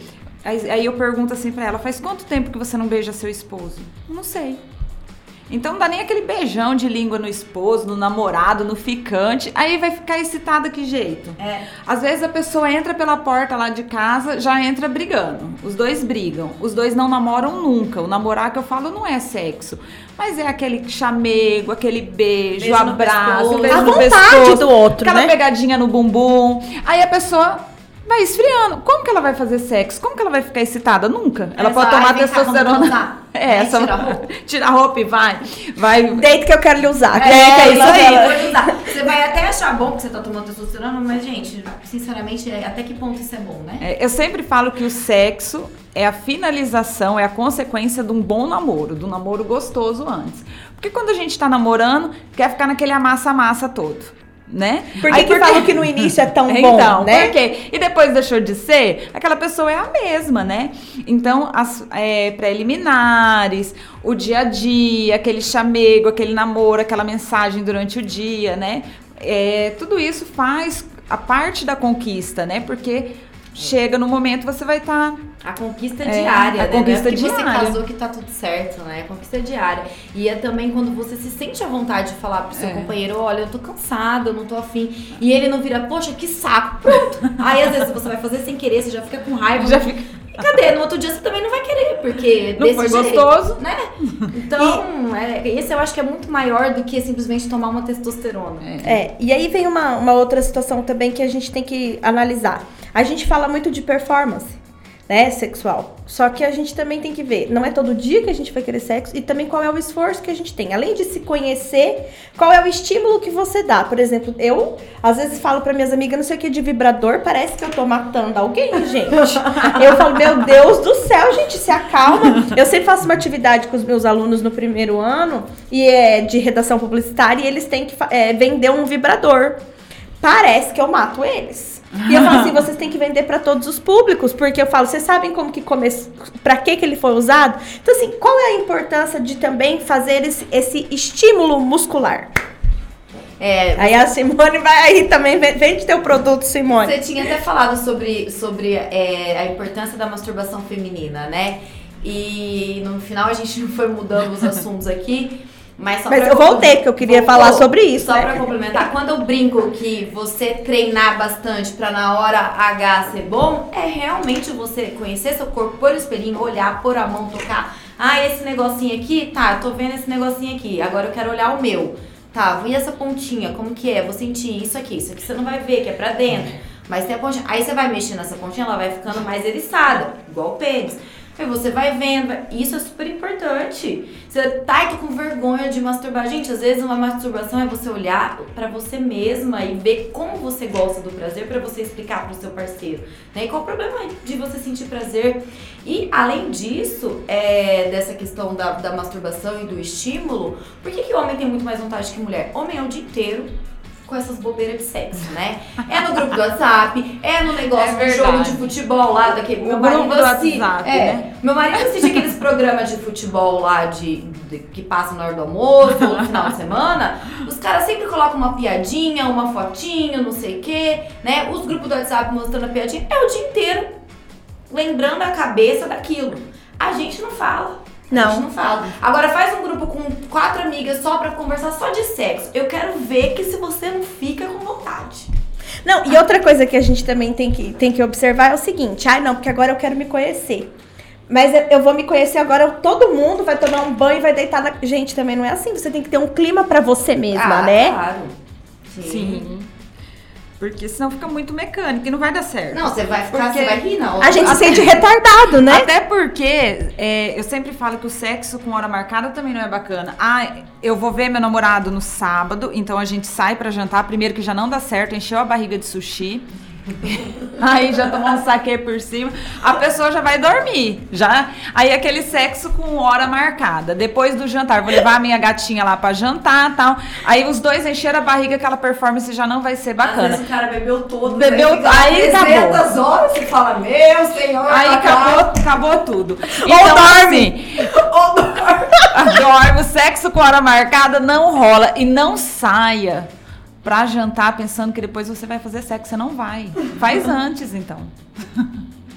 aí, aí eu pergunto assim para ela: faz quanto tempo que você não beija seu esposo? Não sei. Então não dá nem aquele beijão de língua no esposo, no namorado, no ficante. Aí vai ficar excitada que jeito? É. Às vezes a pessoa entra pela porta lá de casa, já entra brigando. Os dois brigam. Os dois não namoram nunca. O namorar que eu falo não é sexo. Mas é aquele chamego, aquele beijo, Beijo abraço, pescoço. beijo A no vontade pescoço, do outro, aquela né? pegadinha no bumbum. Aí a pessoa vai esfriando. Como que ela vai fazer sexo? Como que ela vai ficar excitada? Nunca. Ela pode tomar testosterona. É, Aí essa tira a roupa. tira a roupa e vai. Vai Deito que eu quero lhe usar. É, que é isso aí, usar. Você vai até achar bom que você tá tomando testosterona, mas, gente, sinceramente, é- até que ponto isso é bom, né? É, eu sempre falo que o sexo é a finalização, é a consequência de um bom namoro, de um namoro gostoso antes. Porque quando a gente tá namorando, quer ficar naquele amassa-massa todo. Né? Por que, Aí que falam que no início é tão bom, então, né? por quê? E depois deixou de ser, aquela pessoa é a mesma, né? Então, as é, preliminares, o dia a dia, aquele chamego, aquele namoro, aquela mensagem durante o dia, né? É, tudo isso faz a parte da conquista, né? Porque chega no momento você vai tá estar A conquista É, diária, a né? conquista é porque você diária. casou que tá tudo certo, né? A conquista diária. E é também quando você se sente à vontade de falar pro seu É. companheiro, olha, eu tô cansada, eu não tô afim. E ele não vira, poxa, que saco, pronto. Aí às vezes você vai fazer sem querer, você já fica com raiva. Já fica- E cadê? No outro dia você também não vai querer, porque Não desse foi jeito, gostoso. né? Então, é, esse eu acho que é muito maior do que simplesmente tomar uma testosterona. É, e aí vem uma, uma outra situação também que a gente tem que analisar. A gente fala muito de performance, né, sexual. Só que a gente também tem que ver, não é todo dia que a gente vai querer sexo e também qual é o esforço que a gente tem. Além de se conhecer, qual é o estímulo que você dá. Por exemplo, eu às vezes falo para minhas amigas, não sei o que, de vibrador, parece que eu tô matando alguém, gente. Eu falo, meu Deus do céu, gente, se acalma. Eu sempre faço uma atividade com os meus alunos no primeiro ano e é de redação publicitária e eles têm que é, vender um vibrador. Parece que eu mato eles. E eu falo assim, vocês têm que vender para todos os públicos, porque eu falo, vocês sabem como que começou, para que que ele foi usado? Então assim, qual é a importância de também fazer esse, esse estímulo muscular? É, Aí a Simone vai aí também, ve- vende teu produto, Simone. Você tinha até falado sobre, sobre é, a importância da masturbação feminina, né? E no final a gente foi mudando os assuntos aqui. Mas, Mas eu voltei, porque eu queria Voltou. falar sobre isso, Só né? pra complementar, quando eu brinco que você treinar bastante pra na hora H ser bom, é realmente você conhecer seu corpo, pôr o espelhinho, olhar, pôr a mão, tocar. Ah, esse negocinho aqui, tá, eu tô vendo esse negocinho aqui, agora eu quero olhar o meu. Tá, e essa pontinha, como que é? Vou sentir isso aqui, isso aqui você não vai ver, que é pra dentro. Mas tem a pontinha. Aí você vai mexer nessa pontinha, ela vai ficando mais eriçada, igual o pênis. Aí você vai vendo, isso é super importante. Você tá aqui com vergonha de masturbar. Gente, às vezes uma masturbação é você olhar pra você mesma e ver como você gosta do prazer pra você explicar pro seu parceiro. Né? E qual o problema de você sentir prazer? E além disso, é, dessa questão da, da masturbação e do estímulo, por que, que o homem tem muito mais vontade que mulher? Homem é o dia inteiro com essas bobeiras de sexo, né? É no grupo do WhatsApp, é no negócio É do jogo de futebol lá, daquele. Meu marido grupo do assi- WhatsApp, é, né? Meu marido assiste aqueles programas de futebol lá de, de- que passam na hora do almoço ou no final de semana. Os caras sempre colocam uma piadinha, uma fotinho, não sei o quê, né? Os grupos do WhatsApp mostrando a piadinha. É o dia inteiro lembrando a cabeça daquilo. A gente não fala. A Não. gente não fala. Agora faz um grupo com quatro amigas só pra conversar só de sexo. Eu quero ver que se você não fica com vontade. Não, e outra coisa que a gente também tem que, tem que observar é o seguinte: ai, não, porque agora eu quero me conhecer. Mas eu- vou me conhecer agora, todo mundo vai tomar um banho e vai deitar na. Gente, também não é assim. Você tem que ter um clima pra você mesma, Ah, né? Claro. Sim. Porque senão fica muito mecânico e não vai dar certo. Não, você vai ficar, Porque você vai rir, não. A gente se sente retardado, né? Até porque é, eu sempre falo que o sexo com hora marcada também não é bacana. Ah, eu vou ver meu namorado no sábado, então a gente sai pra jantar. Primeiro que já não dá certo, encheu a barriga de sushi. Aí já tomou um saque por cima, a pessoa já vai dormir, já. Aí aquele sexo com hora marcada. Depois do jantar, vou levar a minha gatinha lá pra jantar, tal. Aí os dois encheram a barriga, aquela performance já não vai ser Às bacana. vezes o cara bebeu todo. Bebeu- ficar aí acabou. 300 horas, você fala, meu senhor. Aí tá acabou, acabou tudo. Ou dorme. Assim, ou dorme. dorme. O sexo com hora marcada não rola. E não saia pra jantar pensando que depois você vai fazer sexo. Você não vai. Faz antes, então.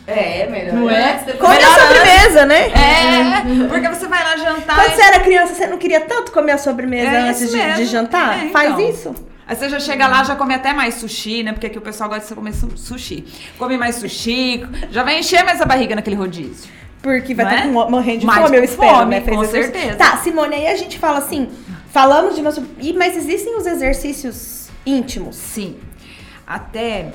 É, melhor. Não é? antes, Come a sobremesa, né? É, porque você vai lá jantar. Quando e- você era criança, você não queria tanto comer a sobremesa É antes de, de jantar? É, Faz então. isso. Aí você já chega lá, já come até mais sushi, né? Porque aqui o pessoal gosta de comer su- sushi. Come mais sushi, já vai encher mais a barriga naquele rodízio. Porque vai Não estar é? morrendo de Mais fome, eu espero, fome, né? Fez com exercício. certeza. Tá, Simone, aí a gente fala assim, falamos de nosso... Ih, mas existem os exercícios íntimos. Sim. Até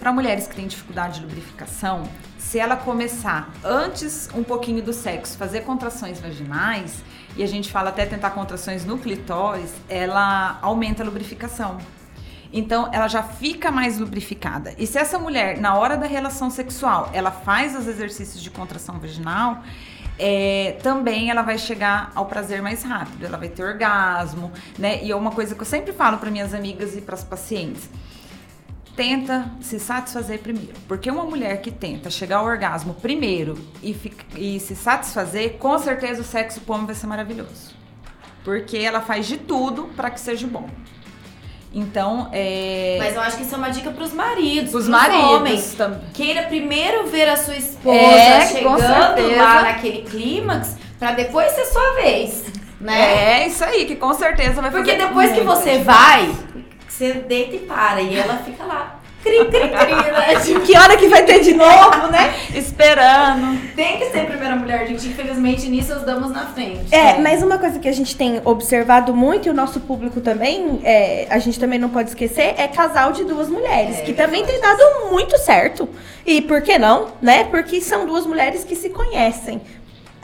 para mulheres que têm dificuldade de lubrificação, se ela começar antes um pouquinho do sexo, fazer contrações vaginais, e a gente fala até tentar contrações no clitóris, ela aumenta a lubrificação. Então, ela já fica mais lubrificada. E se essa mulher, na hora da relação sexual, ela faz os exercícios de contração vaginal, é, também ela vai chegar ao prazer mais rápido. Ela vai ter orgasmo, né? E é uma coisa que eu sempre falo para minhas amigas e para as pacientes. Tenta se satisfazer primeiro. Porque uma mulher que tenta chegar ao orgasmo primeiro e, fica- e se satisfazer, com certeza o sexo com vai ser maravilhoso. Porque ela faz de tudo para que seja bom. Então, é. Mas eu acho que isso é uma dica pros maridos, Os pros maridos homens. também. Queira primeiro ver a sua esposa É, chegando lá naquele clímax, pra depois ser sua vez, né? É isso aí, que com certeza vai Porque depois que você vai, você deita e para, e ela fica lá. Cri, cri, cri, né? Tipo, Que hora que vai ter de novo, né? Esperando. Tem que ser a primeira mulher, gente. Infelizmente, nisso as damos na frente. É, mas uma coisa que a gente tem observado muito e o nosso público também, é, a gente também não pode esquecer, é casal de duas mulheres, É, que também tem dado muito certo. E por que não, né? Porque são duas mulheres que se conhecem.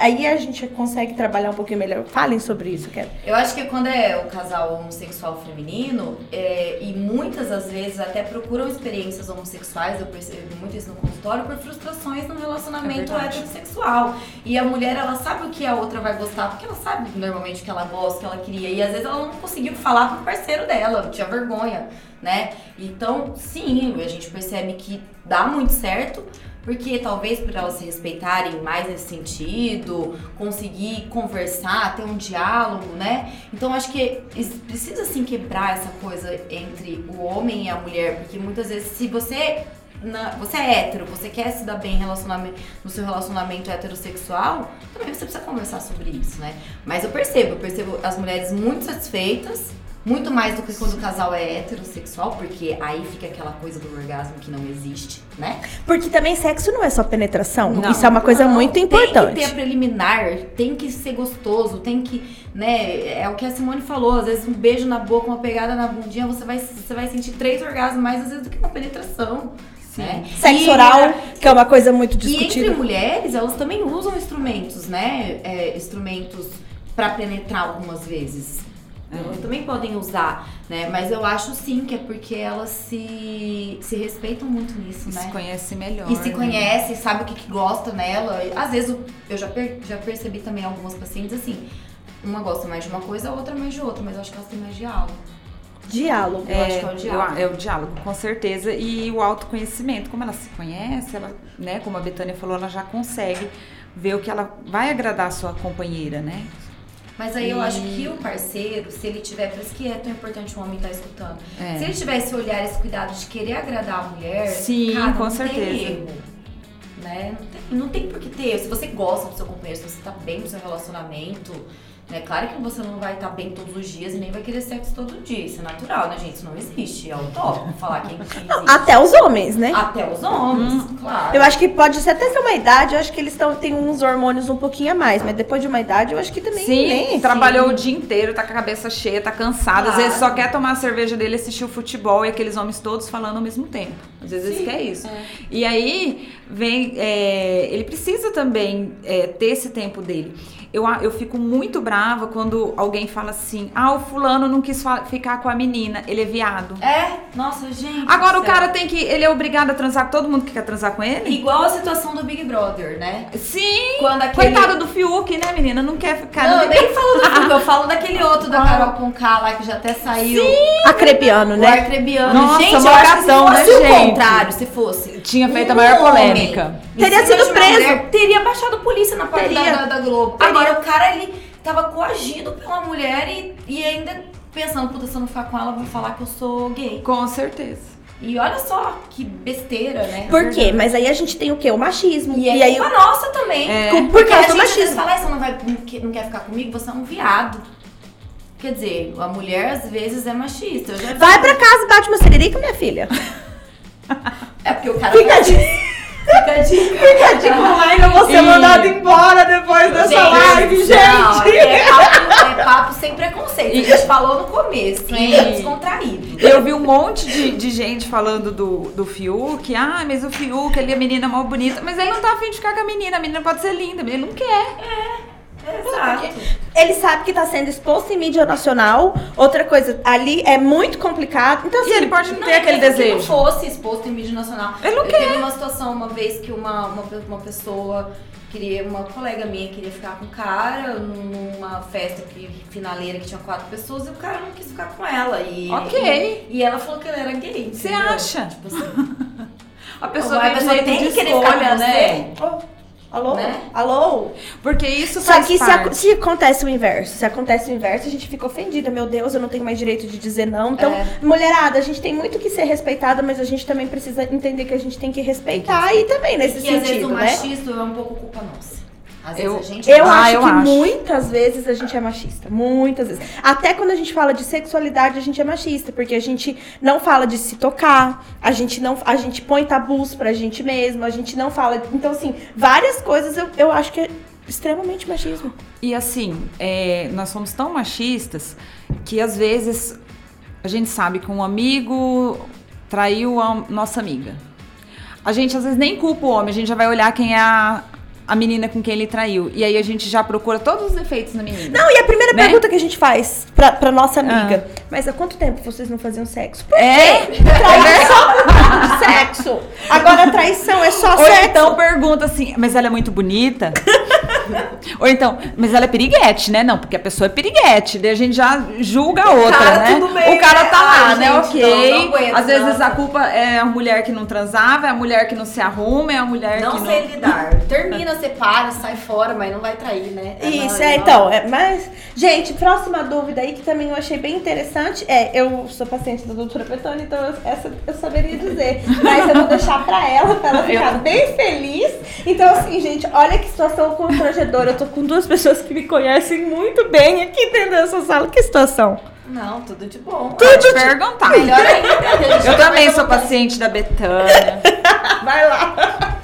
Aí a gente consegue trabalhar um pouquinho melhor. Falem sobre isso, quero. Eu acho que quando é o casal homossexual feminino, é, e muitas das vezes até procuram experiências homossexuais, eu percebo muito isso no consultório, por frustrações no É relacionamento verdade. heterossexual. E a mulher, ela sabe o que a outra vai gostar, porque ela sabe normalmente o que ela gosta, o que ela queria. E às vezes ela não conseguiu falar pro parceiro dela, tinha vergonha, né? Então, sim, a gente percebe que dá muito certo. Porque talvez por elas se respeitarem mais nesse sentido, conseguir conversar, ter um diálogo, né? Então acho que precisa assim quebrar essa coisa entre o homem e a mulher, porque muitas vezes se você na- você é hétero, você quer se dar bem em relacionamento, no seu relacionamento heterossexual, também você precisa conversar sobre isso, né? Mas eu percebo, eu percebo as mulheres muito satisfeitas, muito mais do que quando o casal é heterossexual, porque aí fica aquela coisa do orgasmo que não existe, né? Porque também sexo não é só penetração. Não. Isso é uma coisa Não, muito Tem importante. que ter a preliminar, tem que ser gostoso, tem que, né, é o que a Simone falou, às vezes um beijo na boca, uma pegada na bundinha, você vai, você vai sentir três orgasmos mais às vezes do que uma penetração. Né? Sexo E oral. Que é uma coisa muito E entre discutida. mulheres, elas também usam instrumentos, né? É, instrumentos pra penetrar algumas vezes. Elas também podem usar, né? Mas eu acho sim que é porque elas se, se respeitam muito nisso, Se né? conhece melhor. E se né? conhece, sabe o que, que gosta nela. Às vezes eu- eu já, per- já percebi também algumas pacientes assim. Uma gosta mais de uma coisa, a outra mais de outra, mas eu acho que elas têm mais diálogo. Diálogo. Eu acho que é o eu- diálogo. É o diálogo, com certeza. E o autoconhecimento, como ela se conhece, ela, né, como a Betânia falou, ela já consegue ver o que ela vai agradar a sua companheira, né? Mas aí eu E- acho que o parceiro, se ele tiver, por isso que é tão importante o homem estar escutando. É. Se ele tiver esse olhar, esse cuidado de querer agradar a mulher, Sim, cara, com não certeza. Tem erro, né? Não tem, não tem por que ter. Se você gosta do seu companheiro, se você tá bem no seu relacionamento, né? Claro que você não vai estar bem todos os dias e nem vai querer sexo todo dia. Isso é natural, né, gente? Isso não existe. É utópico falar que, existe. Até os homens, né? Até os homens, Hum. claro. Eu acho que pode ser até ser uma idade, eu acho que eles tão, têm uns hormônios um pouquinho a mais, mas depois de uma idade eu acho que também Sim, nem. trabalhou o dia inteiro, tá com a cabeça cheia, tá cansado. Às Claro. vezes só quer tomar a cerveja dele, assistir o futebol e aqueles homens todos falando ao mesmo tempo. Às vezes eles querem isso. E aí vem. é, ele precisa também é, ter esse tempo dele. Eu, eu fico muito brava quando alguém fala assim: ah, o fulano não quis ficar com a menina, ele é viado. É, nossa, gente. Agora o cara tem que. Ele é obrigado a transar com todo mundo que quer transar com ele? Igual a situação do Big Brother, né? Sim! Quando aquele... Coitado do Fiuk, né, menina? Não quer ficar. Não, não quer- nem falo do filme, eu falo daquele outro da Carol Conká lá que já até saiu. Acrebiano, O né? Arcrebiano. Nossa, gente, eu uma acho que se gatão, né, fosse o gente? contrário, se fosse. Tinha feito a um maior homem polêmica. Teria sido preso. mulher, teria baixado a polícia na porta da, Teria. da, da Globo. Teria. Agora o cara, ele tava coagido pela mulher e, e ainda pensando, puta, se eu não ficar com ela, eu vou falar que eu sou gay. Com certeza. E olha só que besteira, né? Por quê? Mas aí a gente tem o quê? O machismo. E, E, é aí culpa nossa também. É. Por Porque causa a do machismo. fala, "Ah, você não, vai, não quer- ficar comigo, você é um viado. Quer dizer, a mulher às vezes é machista. Eu já vai pra casa, bate uma siririca, minha filha. É porque o cara Fica a fica dica. Fica dica, vai não vou ser mandado embora depois dessa live, gente. Não, é, papo, é papo sem preconceito. A gente falou no começo, né? E- Descontraído. Eu vi um monte de, de gente falando do, do Fiuk. Ah, mas o Fiuk, ele é a menina mal bonita. Mas ele não tá afim de ficar com a menina. A menina pode ser linda, mas ele não quer. Exato. Ele sabe que tá sendo exposto em mídia nacional. Outra coisa, ali é muito complicado. Então, assim, E ele pode não, Não, ter aquele mesmo que desejo. não fosse exposto em mídia nacional. Ele não eu quer. teve uma situação uma vez que uma, uma, uma pessoa queria, uma colega minha queria ficar com um cara numa festa que, finaleira que tinha quatro pessoas e o cara não quis ficar com ela. E, Ok. E, e ela falou que ele era gay. Você acha? Tipo assim. A pessoa a tem pessoa tem que querer ficar com né? você. Oh, alô? Né? Alô? Porque isso Só faz que se, se acontece o inverso, se acontece o inverso, a gente fica ofendida. Meu Deus, eu não tenho mais direito de dizer não. Então, É. mulherada, a gente tem muito que ser respeitada, mas a gente também precisa entender que a gente tem que respeitar e também nesse E às vezes sentido, o né? machismo é um pouco culpa nossa. Às vezes Eu- a gente Eu Ah, acho eu que acho. muitas vezes a gente é machista. Muitas vezes. Até quando a gente fala de sexualidade, a gente é machista. Porque a gente não fala de se tocar, a gente não. A gente põe tabus pra gente mesmo, a gente não fala. Então, assim, várias coisas eu, eu acho que é extremamente machismo. E assim, é, nós somos tão machistas que às vezes a gente sabe que um amigo traiu a nossa amiga. A gente às vezes nem culpa o homem, a gente já vai olhar quem é a, a menina com quem ele traiu. E aí a gente já procura todos os defeitos na menina. Não, e a primeira Né? pergunta que a gente faz pra, pra nossa amiga, mas há quanto tempo vocês não faziam sexo? Por É? quê? Traição de sexo. Agora a traição é só Ou sexo. então pergunta assim, mas ela é muito bonita? Ou então, mas ela é piriguete, né? Não, porque a pessoa é piriguete. Daí a gente já julga a outra, cara né? tudo bem, o cara né? tá lá, Ai, né? gente, ok. não, não aguento, Às vezes não. a culpa é a mulher que não transava, é a mulher que não se arruma, é a mulher que não não. sei lidar. Termina, separa, sai fora, mas não vai trair, né? Isso, não, é, não. então, é, mas, gente, próxima dúvida aí que também eu achei bem interessante é, eu sou paciente da doutora Petone, então eu- essa eu saberia dizer, mas eu vou deixar pra ela, pra ela ficar bem feliz. Então, assim, gente, olha que situação constrangedora, eu tô com duas pessoas que me conhecem muito bem aqui dentro dessa sala, que situação? Não, tudo de bom. Pode perguntar. Melhor ainda. que a gente Eu também sou paciente da Betânia. Vai lá.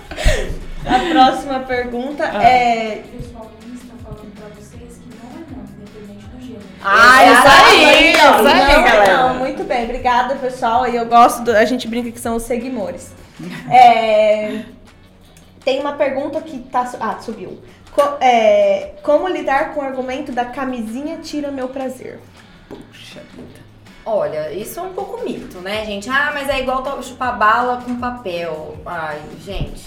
A próxima pergunta é... pessoal do Insta falando pra vocês que não é não, independente do gênero. Ah, isso aí, ó, isso aí, não, galera. Não, muito bem, obrigada pessoal. E eu gosto, do- a gente brinca que são os seguimores. É, Tem uma pergunta que tá. Ah, subiu. Co- é, como lidar com o argumento da camisinha tira meu prazer? Puxa vida. Olha, isso é um pouco mito, né, gente? Ah, mas é igual chupar bala com papel. Ai, gente.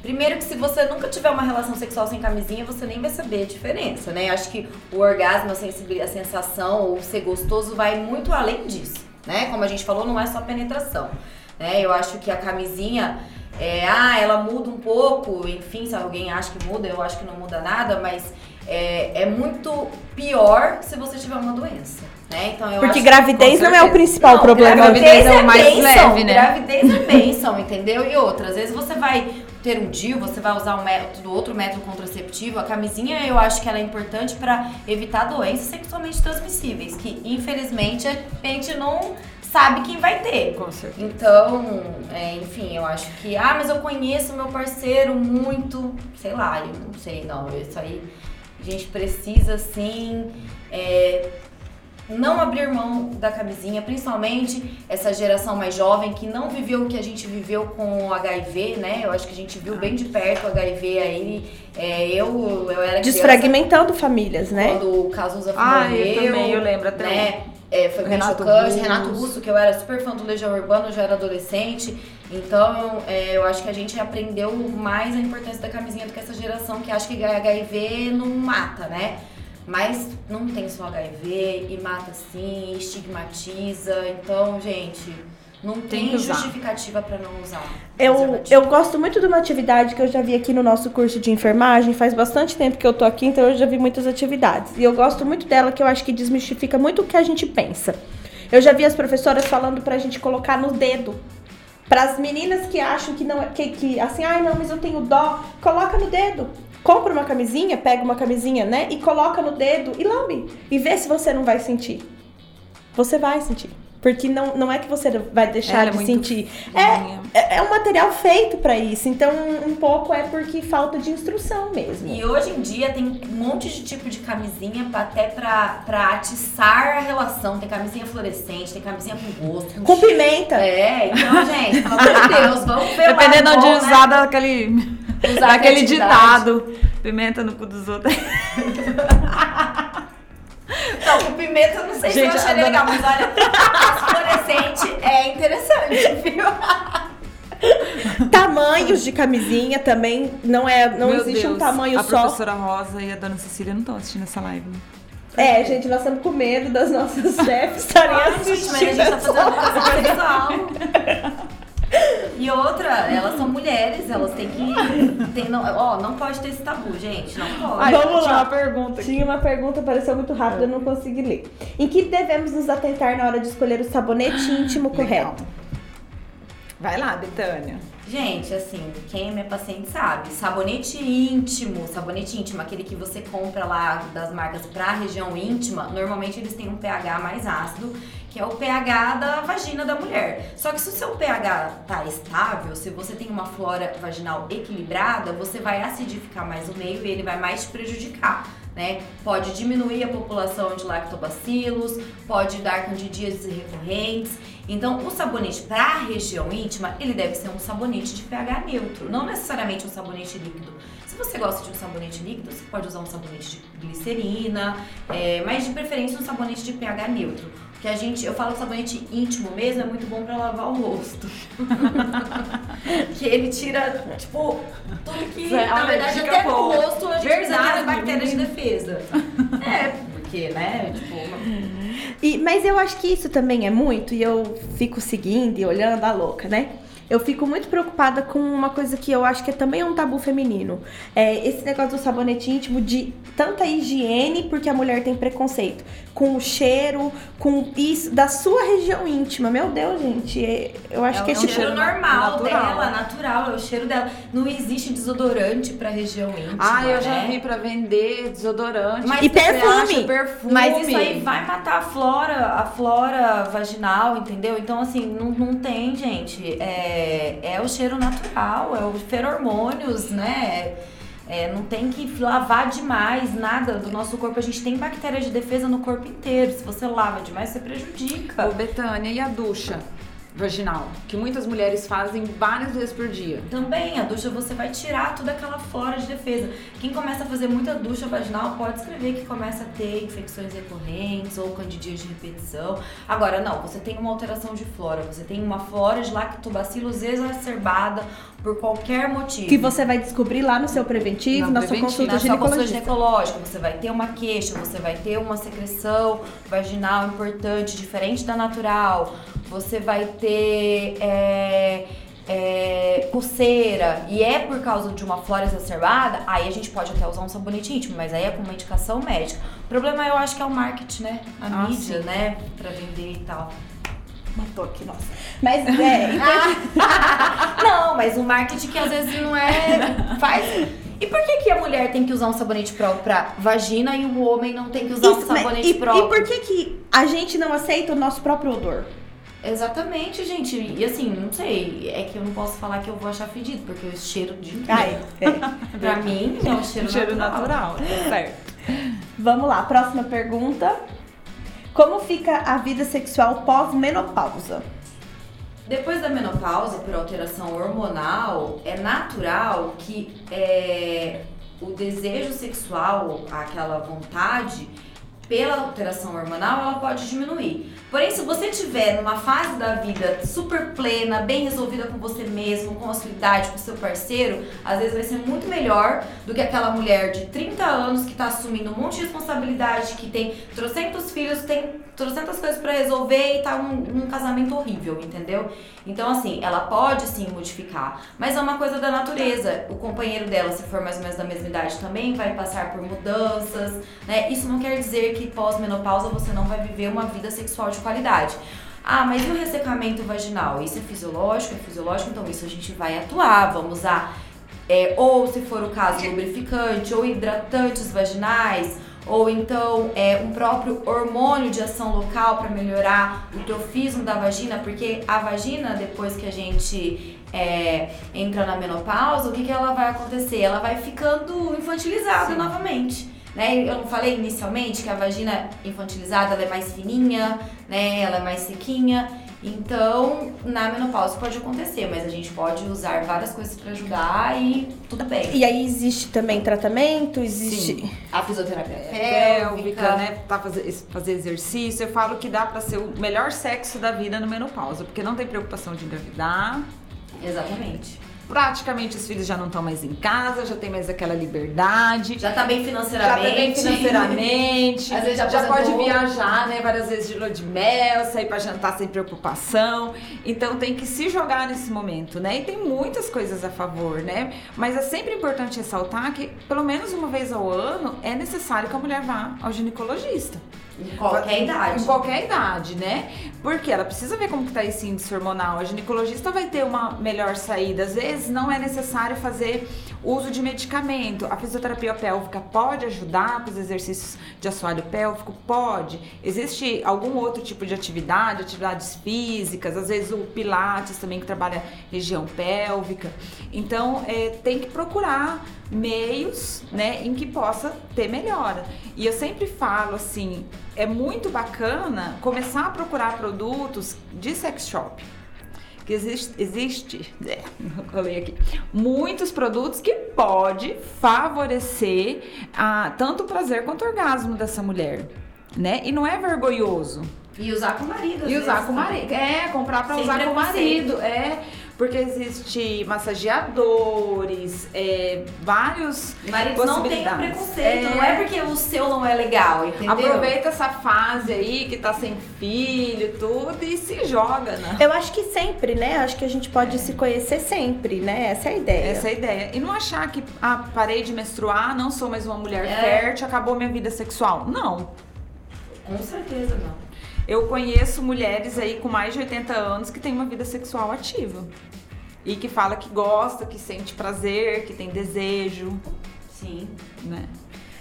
Primeiro que se você nunca tiver uma relação sexual sem camisinha, você nem vai saber a diferença, né? Acho que o orgasmo, a, sensibil- a sensação, o ser gostoso vai muito além disso, né? Como a gente falou, não é só penetração, né? Eu acho que a camisinha, é, ah, ela muda um pouco, enfim, se alguém acha que muda, eu acho que não muda nada, mas é, é muito pior se você tiver uma doença, né? Então eu Porque acho gravidez com não é o principal não, problema. gravidez é o mais bênção, leve, né? Gravidez é bênção, entendeu? E outra, às vezes você vai ter um DIU, você vai usar um método, outro método contraceptivo. A camisinha eu acho que ela é importante pra evitar doenças sexualmente transmissíveis, que infelizmente a gente não sabe quem vai ter. Com certeza. Então, é, enfim, eu acho que, ah, mas eu conheço meu parceiro muito, sei lá, eu não sei, não, isso aí a gente precisa sim é, não abrir mão da camisinha, principalmente essa geração mais jovem que não viveu o que a gente viveu com o HIV, né? Eu acho que a gente viu bem de perto o HIV aí. É, eu, eu era criança Desfragmentando famílias, né? quando o Cazuza Ah, morreu. eu também, eu lembro até Né? É, foi bem Renato chocante. Russo. Renato Russo, que eu era super fã do Legião Urbana, eu já era adolescente. Então, é, eu acho que a gente aprendeu mais a importância da camisinha do que essa geração que acha que HIV não mata, né? Mas não tem só HIV e mata sim, estigmatiza. Então, gente, não Tem tem, justificativa pra não usar. Eu, eu gosto muito de uma atividade que eu já vi aqui no nosso curso de enfermagem. Faz bastante tempo que eu tô aqui, então eu já vi muitas atividades. E eu gosto muito dela, que eu acho que desmistifica muito o que a gente pensa. Eu já vi as professoras falando pra gente colocar no dedo. Para as meninas que acham que não é- que, que assim, ai não, mas eu tenho dó, coloca no dedo. Compra uma camisinha, pega uma camisinha, né? E coloca no dedo e lambe. E vê se você não vai sentir. Você vai sentir. Porque não, não é que você vai deixar Ela é de sentir. fininha. É, é um material feito pra isso. Então, um pouco é porque falta de instrução mesmo. E hoje em dia tem um monte de tipo de camisinha pra, até pra, pra atiçar a relação. Tem camisinha fluorescente, tem camisinha com gosto. Com, Com pimenta. É, então, gente, pelo amor de Deus, vamos ver Dependendo lado de bom, usar né? daquele, Usar daquele ditado. Pimenta no cu dos outros. Com pimenta eu não sei se Gente, eu acharia a legal, mas olha, fluorescente é interessante, viu? Tamanhos de camisinha também não é, não Meu existe um Deus, tamanho a só. professora Rosa e a dona Cecília não estão assistindo essa live. né? É, gente, nós estamos com medo das nossas chefes estarem gente, mas a assistindo. gente tá fazendo sexual. E outra, elas são mulheres, elas têm que. Tem, não, ó, não pode ter esse tabu, gente. Não pode. Ai, Vamos lá. uma pergunta aqui. Tinha uma pergunta, apareceu muito rápido, eu não consegui ler. Em que devemos nos atentar na hora de escolher o sabonete íntimo correto? Vai lá, Betânia. Gente, assim, quem é minha paciente sabe. Sabonete íntimo, sabonete íntimo, aquele que você compra lá das marcas pra região íntima, normalmente eles têm um pH mais ácido, que é o pH da vagina da mulher. Só que se o seu pH tá estável, se você tem uma flora vaginal equilibrada, você vai acidificar mais o meio e ele vai mais te prejudicar. Né? Pode diminuir a população de lactobacilos, pode dar candidíases recorrentes. Então, o sabonete para a região íntima, ele deve ser um sabonete de pH neutro, não necessariamente um sabonete líquido. Se você gosta de um sabonete líquido, você pode usar um sabonete de glicerina, é, mas de preferência um sabonete de pH neutro. Porque a gente, eu falo que sabonete íntimo mesmo é muito bom para lavar o rosto. que ele tira, tipo, tudo que, É, na verdade, até boa. rosto a gente Verdade, as bactérias de defesa. É, porque, né, tipo... E, mas eu acho que isso também é muito, e eu fico seguindo e olhando a louca, né? Eu fico muito preocupada com uma coisa que eu acho que é também um tabu feminino. É esse negócio do sabonete íntimo de tanta higiene, porque a mulher tem preconceito. Com o cheiro, com isso, da sua região íntima. Meu Deus, gente. é- Eu acho é, que é é tipo. cheiro normal natural. dela, natural, é o cheiro dela. Não existe desodorante pra região íntima, Ah, eu já né? vi pra vender desodorante. Mas E perfume. perfume. Mas isso aí vai matar a flora, a flora vaginal, entendeu? Então, assim, não, não tem, gente. É, é o cheiro natural, é o feromônios, né? É, não tem que lavar demais nada do nosso corpo. A gente tem bactéria de defesa no corpo inteiro. Se você lava demais, você prejudica. Ô, Betânia, e a ducha? Vaginal, que muitas mulheres fazem várias vezes por dia. Também, a ducha você vai tirar toda aquela flora de defesa. Quem começa a fazer muita ducha vaginal pode escrever que começa a ter infecções recorrentes ou candidias de repetição. Agora, não, você tem uma alteração de flora, você tem uma flora de lactobacilos exacerbada por qualquer motivo. Que você vai descobrir lá no seu preventivo, Na na, sua preventivo, consulta na sua consulta ginecologista. ginecológica, você vai ter uma queixa, você vai ter uma secreção vaginal importante, diferente da natural, você vai ter é, é, coceira e é por causa de uma flora exacerbada, aí a gente pode até usar um sabonete íntimo, mas aí é com uma indicação médica. O problema eu acho que é o marketing, né? A Ah, mídia, sim. né? Pra vender e tal. Matou aqui, nossa. Mas é, Não, mas o marketing que às vezes não é. Faz. E por que, que a mulher tem que usar um sabonete próprio pra vagina e o homem não tem que usar um Isso, mas- sabonete e, próprio? e por que que a gente não aceita o nosso próprio odor? Exatamente, gente. E assim, não sei. É que eu não posso falar que eu vou achar fedido, porque o cheiro de. Ai, é. Pra mim, é um cheiro, Cheiro natural. natural, tá certo. Vamos lá, próxima pergunta. Como fica a vida sexual pós-menopausa? Depois da menopausa, por alteração hormonal, é natural que é, o desejo sexual, aquela vontade, pela alteração hormonal, ela pode diminuir. Porém, se você tiver numa fase da vida super plena, bem resolvida com você mesmo, com a sua idade, com o seu parceiro, às vezes vai ser muito melhor do que aquela mulher de 30 anos que tá assumindo um monte de responsabilidade, que tem trocentos filhos, tem trocentas coisas pra resolver e tá num, num casamento horrível, entendeu? Então, assim, ela pode sim modificar, mas é uma coisa da natureza. O companheiro dela, se for mais ou menos da mesma idade, também vai passar por mudanças, né? Isso não quer dizer que pós-menopausa você não vai viver uma vida sexual de qualidade. Ah, mas e o ressecamento vaginal? Isso é fisiológico? É fisiológico, então isso a gente vai atuar, vamos usar é, ou se for o caso, lubrificante ou hidratantes vaginais, ou então é, um próprio hormônio de ação local para melhorar o trofismo da vagina, porque a vagina, depois que a gente é, entra na menopausa, o que, que ela vai acontecer? Ela vai ficando infantilizada novamente. Né? Eu não falei inicialmente que a vagina infantilizada é mais fininha, né? Ela é mais sequinha. Então, na menopausa pode acontecer, mas a gente pode usar várias coisas para ajudar e tudo bem. E aí existe também tratamento, existe. Sim. A fisioterapia Pélvica, né? Tá fazer, fazer exercício. Eu falo que dá pra ser o melhor sexo da vida no menopausa, porque não tem preocupação de engravidar. Exatamente. Praticamente os filhos já não estão mais em casa, já tem mais aquela liberdade. Já tá bem Já financeiramente. tá bem financeiramente, Às vezes já já pode viajar, né, várias vezes de lua de mel, sair pra jantar sem preocupação. Então tem que se jogar nesse momento, né? E tem muitas coisas a favor, né? Mas é sempre importante ressaltar que pelo menos uma vez ao ano é necessário que a mulher vá ao ginecologista. Em qualquer idade. Em qualquer idade, né? Porque ela precisa ver como que tá esse índice hormonal. A ginecologista vai ter uma melhor saída. Às vezes não é necessário fazer uso de medicamento. A fisioterapia pélvica pode ajudar com os exercícios de assoalho pélvico? Pode. Existe algum outro tipo de atividade, atividades físicas, às vezes o pilates também que trabalha região pélvica. Então, é, tem que procurar meios, né, em que possa ter melhora. E eu sempre falo assim, é muito bacana começar a procurar produtos de sex shop. Que existe, existe é, falei aqui, muitos produtos que pode favorecer a, tanto o prazer quanto o orgasmo dessa mulher, né? E não é vergonhoso. E usar com o marido. E usar vezes, com o também. marido. É, comprar pra Sem usar com o marido. É, porque existe massageadores, é, vários Maridos não têm possibilidades. preconceito. Não é porque o seu não é legal, entendeu? Aproveita essa fase aí que tá sem filho e tudo e se joga, né? Eu acho que sempre, né? Acho que a gente pode se conhecer sempre, né? Essa é a ideia. Essa é a ideia. E não achar que, ah, parei de menstruar, não sou mais uma mulher É. fértil, acabou minha vida sexual. Não. Com certeza não. Eu conheço mulheres aí com mais de 80 anos que têm uma vida sexual ativa. E que fala que gosta, que sente prazer, que tem desejo, Sim. né?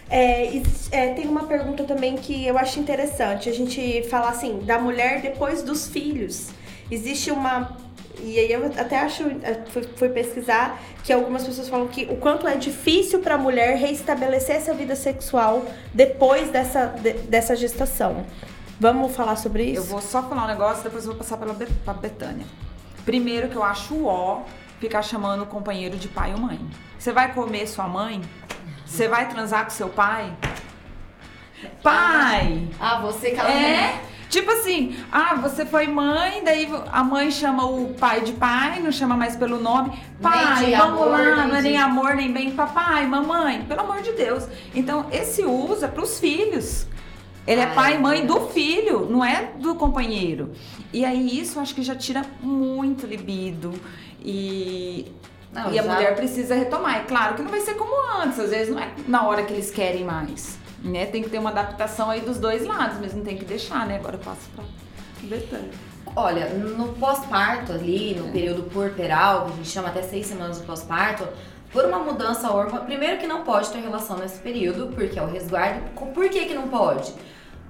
É, é, tem uma pergunta também que eu acho interessante. A gente fala assim, da mulher depois dos filhos. Existe uma. E aí eu até acho, eu fui, fui pesquisar que algumas pessoas falam que o quanto é difícil para a mulher reestabelecer essa vida sexual depois dessa, de- dessa gestação. Vamos falar sobre isso? Eu vou só falar um negócio, depois eu vou passar pela pra Betânia. Primeiro que eu acho ó ficar chamando o companheiro de pai ou mãe. Você vai comer sua mãe? Você vai transar com seu pai? Pai! Ah, você que ela É, tipo assim, ah, você foi mãe, daí a mãe chama o pai de pai, não chama mais pelo nome. Pai, vamos amor, lá, nem não é nem de- amor, nem bem papai, mamãe, pelo amor de Deus. Então, esse uso é pros filhos. Ele é Ai, pai e mãe do filho, não é do companheiro. E aí isso acho que já tira muito libido. E, Não, e a já- mulher precisa retomar. É claro que não vai ser como antes, às vezes não é na hora que eles querem mais. Né? Tem que ter uma adaptação aí dos dois lados, mas não tem que deixar, né? Agora eu passo pra Betânia. Olha, no pós-parto ali, no período puerperal, que a gente chama até seis semanas do pós-parto, por uma mudança hormonal, primeiro que não pode ter relação nesse período, porque é o resguardo. Por que que não pode?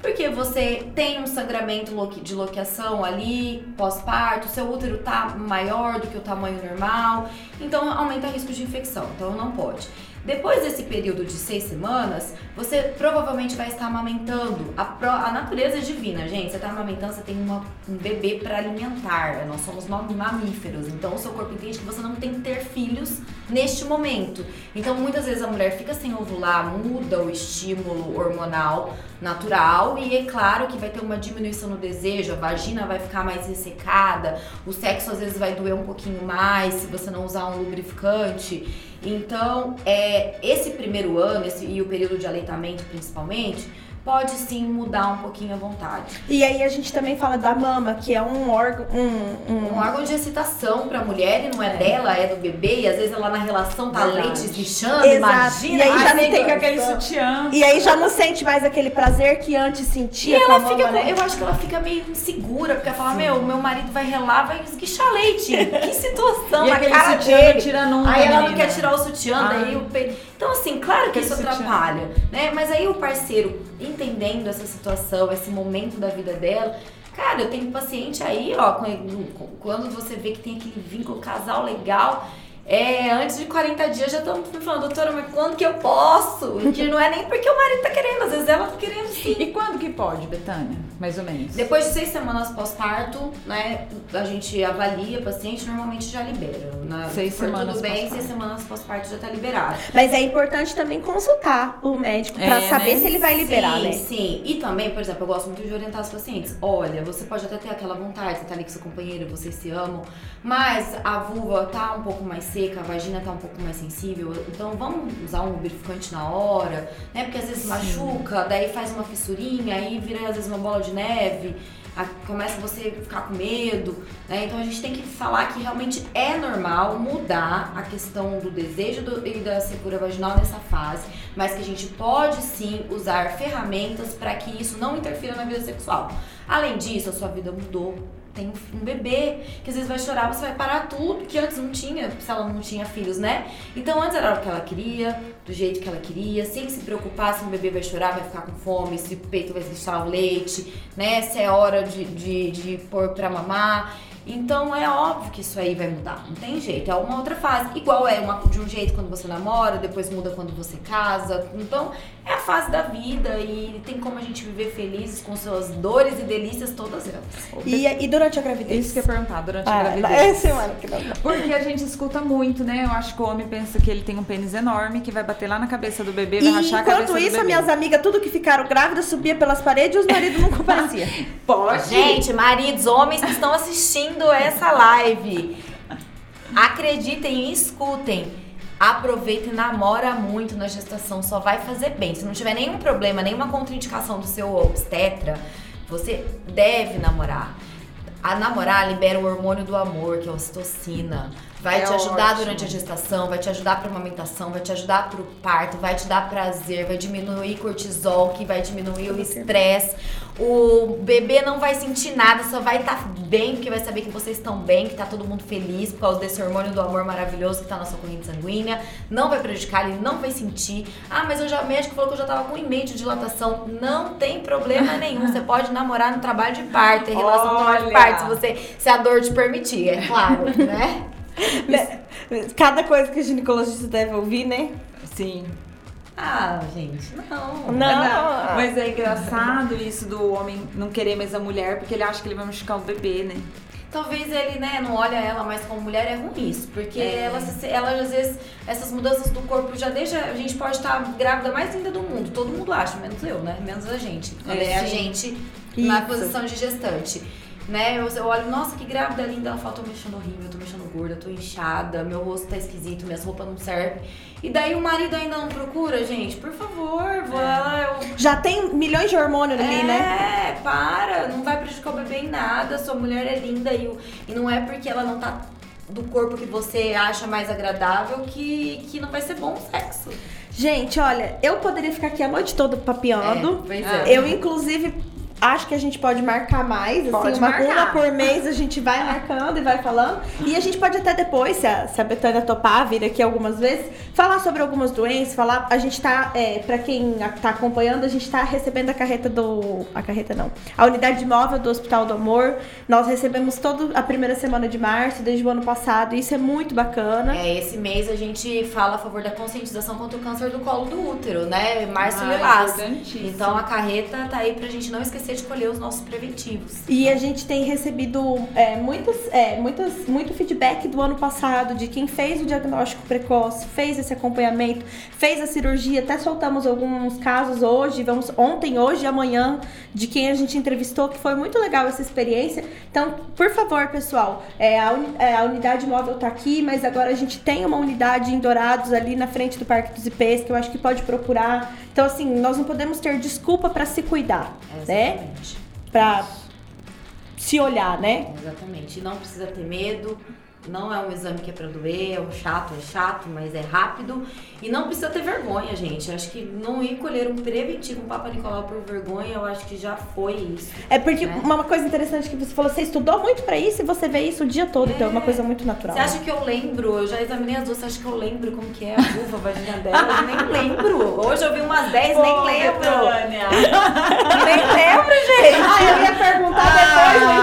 Porque você tem um sangramento de loquiação ali, pós-parto, seu útero tá maior do que o tamanho normal, então aumenta o risco de infecção, então não pode. Depois desse período de seis semanas, você provavelmente vai estar amamentando. A, pró- a natureza é divina, gente. Você está amamentando, você tem uma- um bebê para alimentar. Nós somos mam- mamíferos, então o seu corpo entende que você não tem que ter filhos neste momento. Então, muitas vezes a mulher fica sem ovular, muda o estímulo hormonal natural e é claro que vai ter uma diminuição no desejo, a vagina vai ficar mais ressecada, o sexo às vezes vai doer um pouquinho mais se você não usar um lubrificante. Então, é, esse primeiro ano esse, e o período de aleitamento principalmente, pode sim mudar um pouquinho a vontade. E aí a gente também fala da mama, que é um órgão. Um, um- Um órgão de excitação pra mulher e não é dela, é do bebê, e às vezes ela na relação tá Verdade. leite esguichando, imagina. E aí Ai, já não tem com aquele sutiã. E aí já não sente mais aquele prazer que antes E sentia com a ela mama, fica, com- né? eu acho que ela fica meio insegura, porque ela fala, meu, meu marido vai relar, vai esguichar leite. Que situação, E na aquele cara sutiã dele. não tira nunca, Aí ela não menina. quer tirar o sutiã, daí Ai. o peito. Então, assim, claro que isso atrapalha, né? Mas aí o parceiro, entendendo essa situação, esse momento da vida dela, cara, eu tenho paciente aí, ó, quando- quando você vê que tem aquele vínculo casal legal. É, antes de 40 dias já estamos me falando, doutora, mas quando que eu posso? Que não é nem porque o marido tá querendo, às vezes ela tá querendo sim. E quando que pode, Betânia? Mais ou menos. Depois de seis semanas pós-parto, né, a gente avalia o paciente, normalmente já libera. Né? Seis semanas tudo bem, pós-parto. seis semanas pós-parto já tá liberado. Mas é importante também consultar o médico pra É, saber né? se ele vai liberar, sim, né? Sim, e também, por exemplo, eu gosto muito de orientar os pacientes. Olha, você pode até ter aquela vontade, você tá ali com seu companheiro, vocês se amam, mas a vulva tá um pouco mais seca, a vagina tá um pouco mais sensível, então vamos usar um lubrificante na hora, né? Porque às vezes machuca, daí faz uma fissurinha, aí vira às vezes uma bola de neve. a- Começa você a ficar com medo, né? Então a gente tem que falar que realmente é normal mudar a questão do desejo do- e da secura vaginal nessa fase, mas que a gente pode sim usar ferramentas para que isso não interfira na vida sexual. Além disso, a sua vida mudou. Tem um bebê que às vezes vai chorar, você vai parar tudo que antes não tinha, se ela não tinha filhos, né? Então antes era o que ela queria, do jeito que ela queria, sem se preocupar se o bebê vai chorar, vai ficar com fome, se o peito vai deixar o leite, né? Se é hora de, de, de pôr pra mamar. Então é óbvio que isso aí vai mudar, não tem jeito, é uma outra fase. Igual é uma, de um jeito quando você namora, depois muda quando você casa. Então é a fase da vida e tem como a gente viver felizes com suas dores e delícias, todas elas. E, e durante a gravidez? Isso que eu ia perguntar durante a Ah, gravidez. é semana que não. Porque a gente escuta muito, né? Eu acho que o homem pensa que ele tem um pênis enorme, que vai bater lá na cabeça do bebê, vai E rachar a cabeça enquanto do isso, minhas amigas, tudo que ficaram grávidas, subia pelas paredes e os maridos não compareciam. Pode. Gente, maridos, homens que estão assistindo essa live, acreditem e escutem. Aproveita e namora muito na gestação, só vai fazer bem. Se não tiver nenhum problema, nenhuma contraindicação do seu obstetra, você deve namorar. A namorar libera o hormônio do amor, que é a ocitocina. Vai É te ajudar ótimo. durante a gestação, vai te ajudar pra amamentação, vai te ajudar pro parto, vai te dar prazer, vai diminuir cortisol, que vai diminuir o estresse. O bebê não vai sentir nada, só vai estar bem, porque vai saber que vocês estão bem, que tá todo mundo feliz por causa desse hormônio do amor maravilhoso que tá na sua corrente sanguínea. Não vai prejudicar, ele não vai sentir. Ah, mas eu já, o médico falou que eu já tava com um e de dilatação. Não tem problema nenhum. Você pode namorar no trabalho de parto, ter relação no trabalho de parto, se você se a dor te permitir, é claro, né? Né? Cada coisa que o ginecologista deve ouvir, né? Sim. Ah, gente, não. Não. Mas é engraçado isso do homem não querer mais a mulher porque ele acha que ele vai machucar o bebê, né? Talvez ele, né, não olha ela mais como mulher, é ruim isso. Porque É. ela, ela, às vezes, essas mudanças do corpo já deixa. A gente pode estar grávida mais linda do mundo. Todo mundo acha, menos eu, né? Menos a gente. Quando é, É, a gente na posição de gestante. Né? Eu, eu olho, nossa, que grávida linda. Ela fala, tô me achando horrível, tô me achando gorda, tô inchada, meu rosto tá esquisito, minhas roupas não servem. E daí o marido ainda não procura, gente? Por favor, vou ela, eu Já tem milhões de hormônios ali, é, né? para, não vai prejudicar o bebê em nada, sua mulher é linda e, e não é porque ela não tá do corpo que você acha mais agradável que, que não vai ser bom o sexo. Gente, olha, eu poderia ficar aqui a noite toda papeando. pois é. Eu, inclusive, acho que a gente pode marcar mais, assim, Pode uma, marcar. uma por mês a gente vai marcando e vai falando. E a gente pode até depois, se a, se a Betânia topar, vir aqui algumas vezes, falar sobre algumas doenças, falar. A gente tá, é, pra quem tá acompanhando, a gente tá recebendo a carreta do. A carreta não. A unidade móvel do Hospital do Amor. Nós recebemos toda a primeira semana de março, desde o ano passado. Isso é muito bacana. É, esse mês a gente fala a favor da conscientização contra o câncer do colo do útero, né? Março Ah, Lilás. Então a carreta tá aí pra gente não esquecer de colher os nossos preventivos. E a gente tem recebido é, muitas, é, muitas, muito feedback do ano passado de quem fez o diagnóstico precoce, fez esse acompanhamento, fez a cirurgia. Até soltamos alguns casos hoje, vamos ontem, hoje e amanhã, de quem a gente entrevistou, que foi muito legal essa experiência. Então, por favor, pessoal, é, a, uni- é, a unidade móvel tá aqui, mas agora a gente tem uma unidade em Dourados ali na frente do Parque dos IPs, que eu acho que pode procurar. Então, assim, nós não podemos ter desculpa para se cuidar, né? Exatamente. Pra se olhar, né? Exatamente. Não precisa ter medo. Não é um exame que é pra doer, é um chato, é chato, mas é rápido. E não precisa ter vergonha, gente. Acho que não ir colher um preventivo, um Papa Nicolau por vergonha, eu acho que já foi isso. É porque Né? uma coisa interessante que você falou, você estudou muito pra isso e você vê isso o dia todo, então é uma coisa muito natural. Você acha que eu lembro? Eu já examinei as duas, você acha que eu lembro como que é a vulva, a vagina dela? Eu nem lembro. Hoje eu vi umas 10, nem lembro. Nem lembro, gente. Ah, eu ia perguntar depois da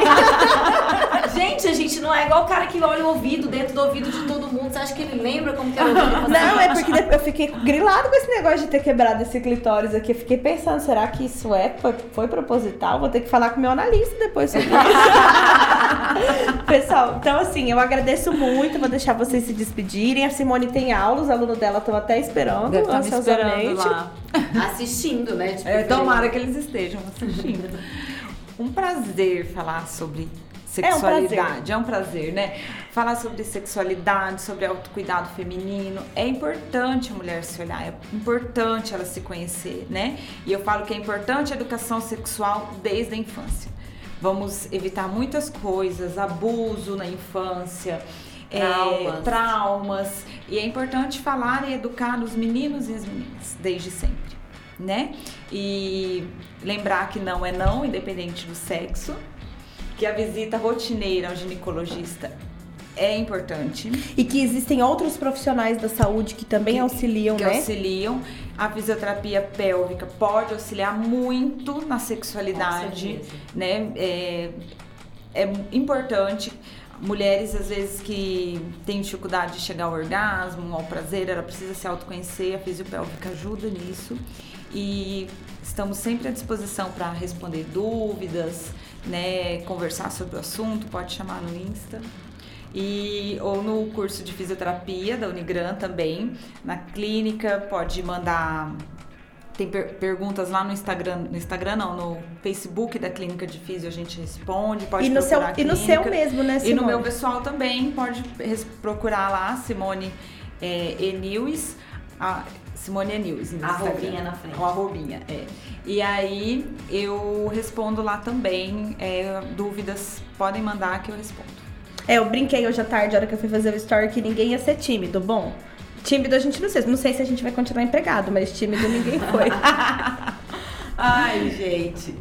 intimidade. Gente, a gente não é igual o cara que olha o ouvido dentro do ouvido de todo mundo. Você acha que ele lembra como que era o ouvido? Não, é porque eu fiquei grilado com esse negócio de ter quebrado esse clitóris aqui. Eu fiquei pensando, será que isso é, foi, foi proposital? Vou ter que falar com o meu analista depois sobre isso. Pessoal, então assim, eu agradeço muito, vou deixar vocês se despedirem. A Simone tem aula, os alunos dela estão até esperando, Deve estar me esperando lá. Assistindo, né? de É, preferência. tomara que eles estejam assistindo. Um prazer falar sobre sexualidade. É um prazer, né? Falar sobre sexualidade, sobre autocuidado feminino. É importante a mulher se olhar, é importante ela se conhecer, né? E eu falo que é importante a educação sexual desde a infância. Vamos evitar muitas coisas, abuso na infância. é, Traumas. traumas. E é importante falar e educar os meninos e as meninas desde sempre, né? E lembrar que não é não, independente do sexo, que a visita rotineira ao ginecologista é importante, E que existem outros profissionais da saúde que também auxiliam, que né? auxiliam. A fisioterapia pélvica pode auxiliar muito na sexualidade, né? É, é importante. Mulheres, às vezes, que têm dificuldade de chegar ao orgasmo, ao prazer, ela precisa se autoconhecer, a fisiopélvica ajuda nisso. E estamos sempre à disposição para responder dúvidas, né, conversar sobre o assunto, pode chamar no Insta. E, ou no curso de fisioterapia da Unigran também. Na clínica, pode mandar tem per- perguntas lá no Instagram, no Instagram não, no Facebook da Clínica de Físio a gente responde, pode E no, seu, e no seu mesmo, né, E Simone? no meu pessoal também, pode procurar lá, Simone é, Simone no Arrobinha Instagram. na frente. Arrobinha, é. E aí eu respondo lá também, é, dúvidas podem mandar que eu respondo. É, eu brinquei hoje à tarde, a hora que eu fui fazer o story, que ninguém ia ser tímido. Bom, tímido a gente não sei. Não sei se a gente vai continuar empregado, mas tímido ninguém foi. Ai, gente.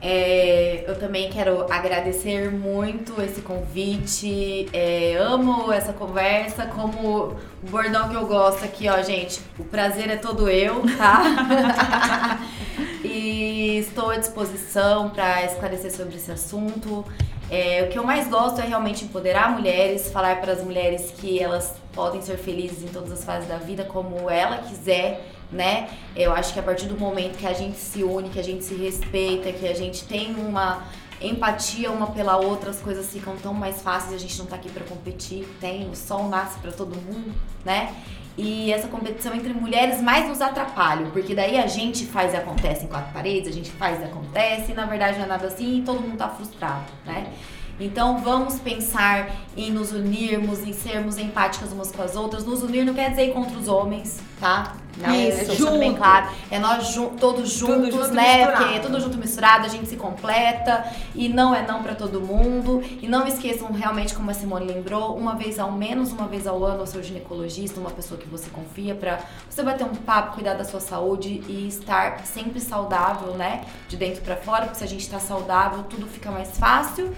É, eu também quero agradecer muito esse convite. É, amo essa conversa. Como o bordão que eu gosto aqui, ó, gente. O prazer é todo eu, tá? e estou à disposição para esclarecer sobre esse assunto. É, o que eu mais gosto é realmente empoderar mulheres, falar para as mulheres que elas podem ser felizes em todas as fases da vida como ela quiser, né? Eu acho que a partir do momento que a gente se une, que a gente se respeita, que a gente tem uma empatia uma pela outra, as coisas ficam tão mais fáceis, a gente não tá aqui para competir, tem o sol nasce para todo mundo, né? E essa competição entre mulheres mais nos atrapalha, porque daí a gente faz e acontece em quatro paredes, a gente faz e acontece, e na verdade não é nada assim e todo mundo tá frustrado, né? Então vamos pensar em nos unirmos, em sermos empáticas umas com as outras. Nos unir não quer dizer ir contra os homens, tá? Não, Isso, deixando bem claro. É nós ju todos juntos, junto, né? misturado. Porque é tudo junto misturado, a gente se completa e não é não pra todo mundo. E não esqueçam realmente, como a Simone lembrou, uma vez ao menos, uma vez ao ano, o seu ginecologista, uma pessoa que você confia pra você bater um papo, cuidar da sua saúde e estar sempre saudável, né? De dentro pra fora, porque se a gente tá saudável, tudo fica mais fácil.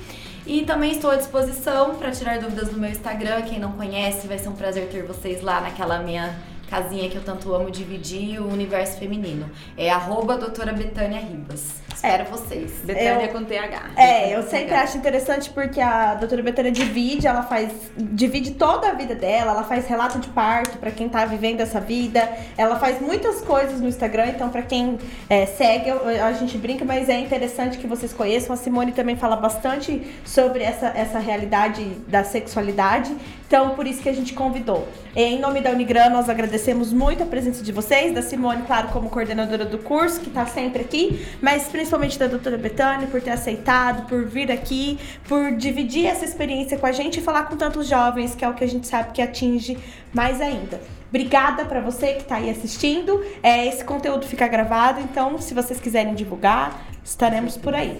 E também estou à disposição para tirar dúvidas no meu Instagram. Quem não conhece, vai ser um prazer ter vocês lá naquela minha casinha que eu tanto amo dividir o universo feminino. É arroba doutora Betânia Ribas. Espero vocês. Betânia Eu- com TH. É, eu sempre acho interessante porque a doutora Betânia divide, ela faz. divide toda a vida dela, ela faz relato de parto pra quem tá vivendo essa vida, ela faz muitas coisas no Instagram, então pra quem é, segue, eu- a gente brinca, mas é interessante que vocês conheçam. A Simone também fala bastante sobre essa, essa realidade da sexualidade, então por isso que a gente convidou. Em nome da Unigran, nós agradecemos muito a presença de vocês, da Simone, claro, como coordenadora do curso, que tá sempre aqui, mas principalmente da doutora Betânia por ter aceitado, por vir aqui, por dividir essa experiência com a gente e falar com tantos jovens, que é o que a gente sabe que atinge mais ainda. Obrigada pra você que tá aí assistindo. É, esse conteúdo fica gravado, então se vocês quiserem divulgar, estaremos por aí.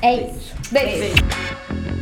É isso. Beijo. Beijo.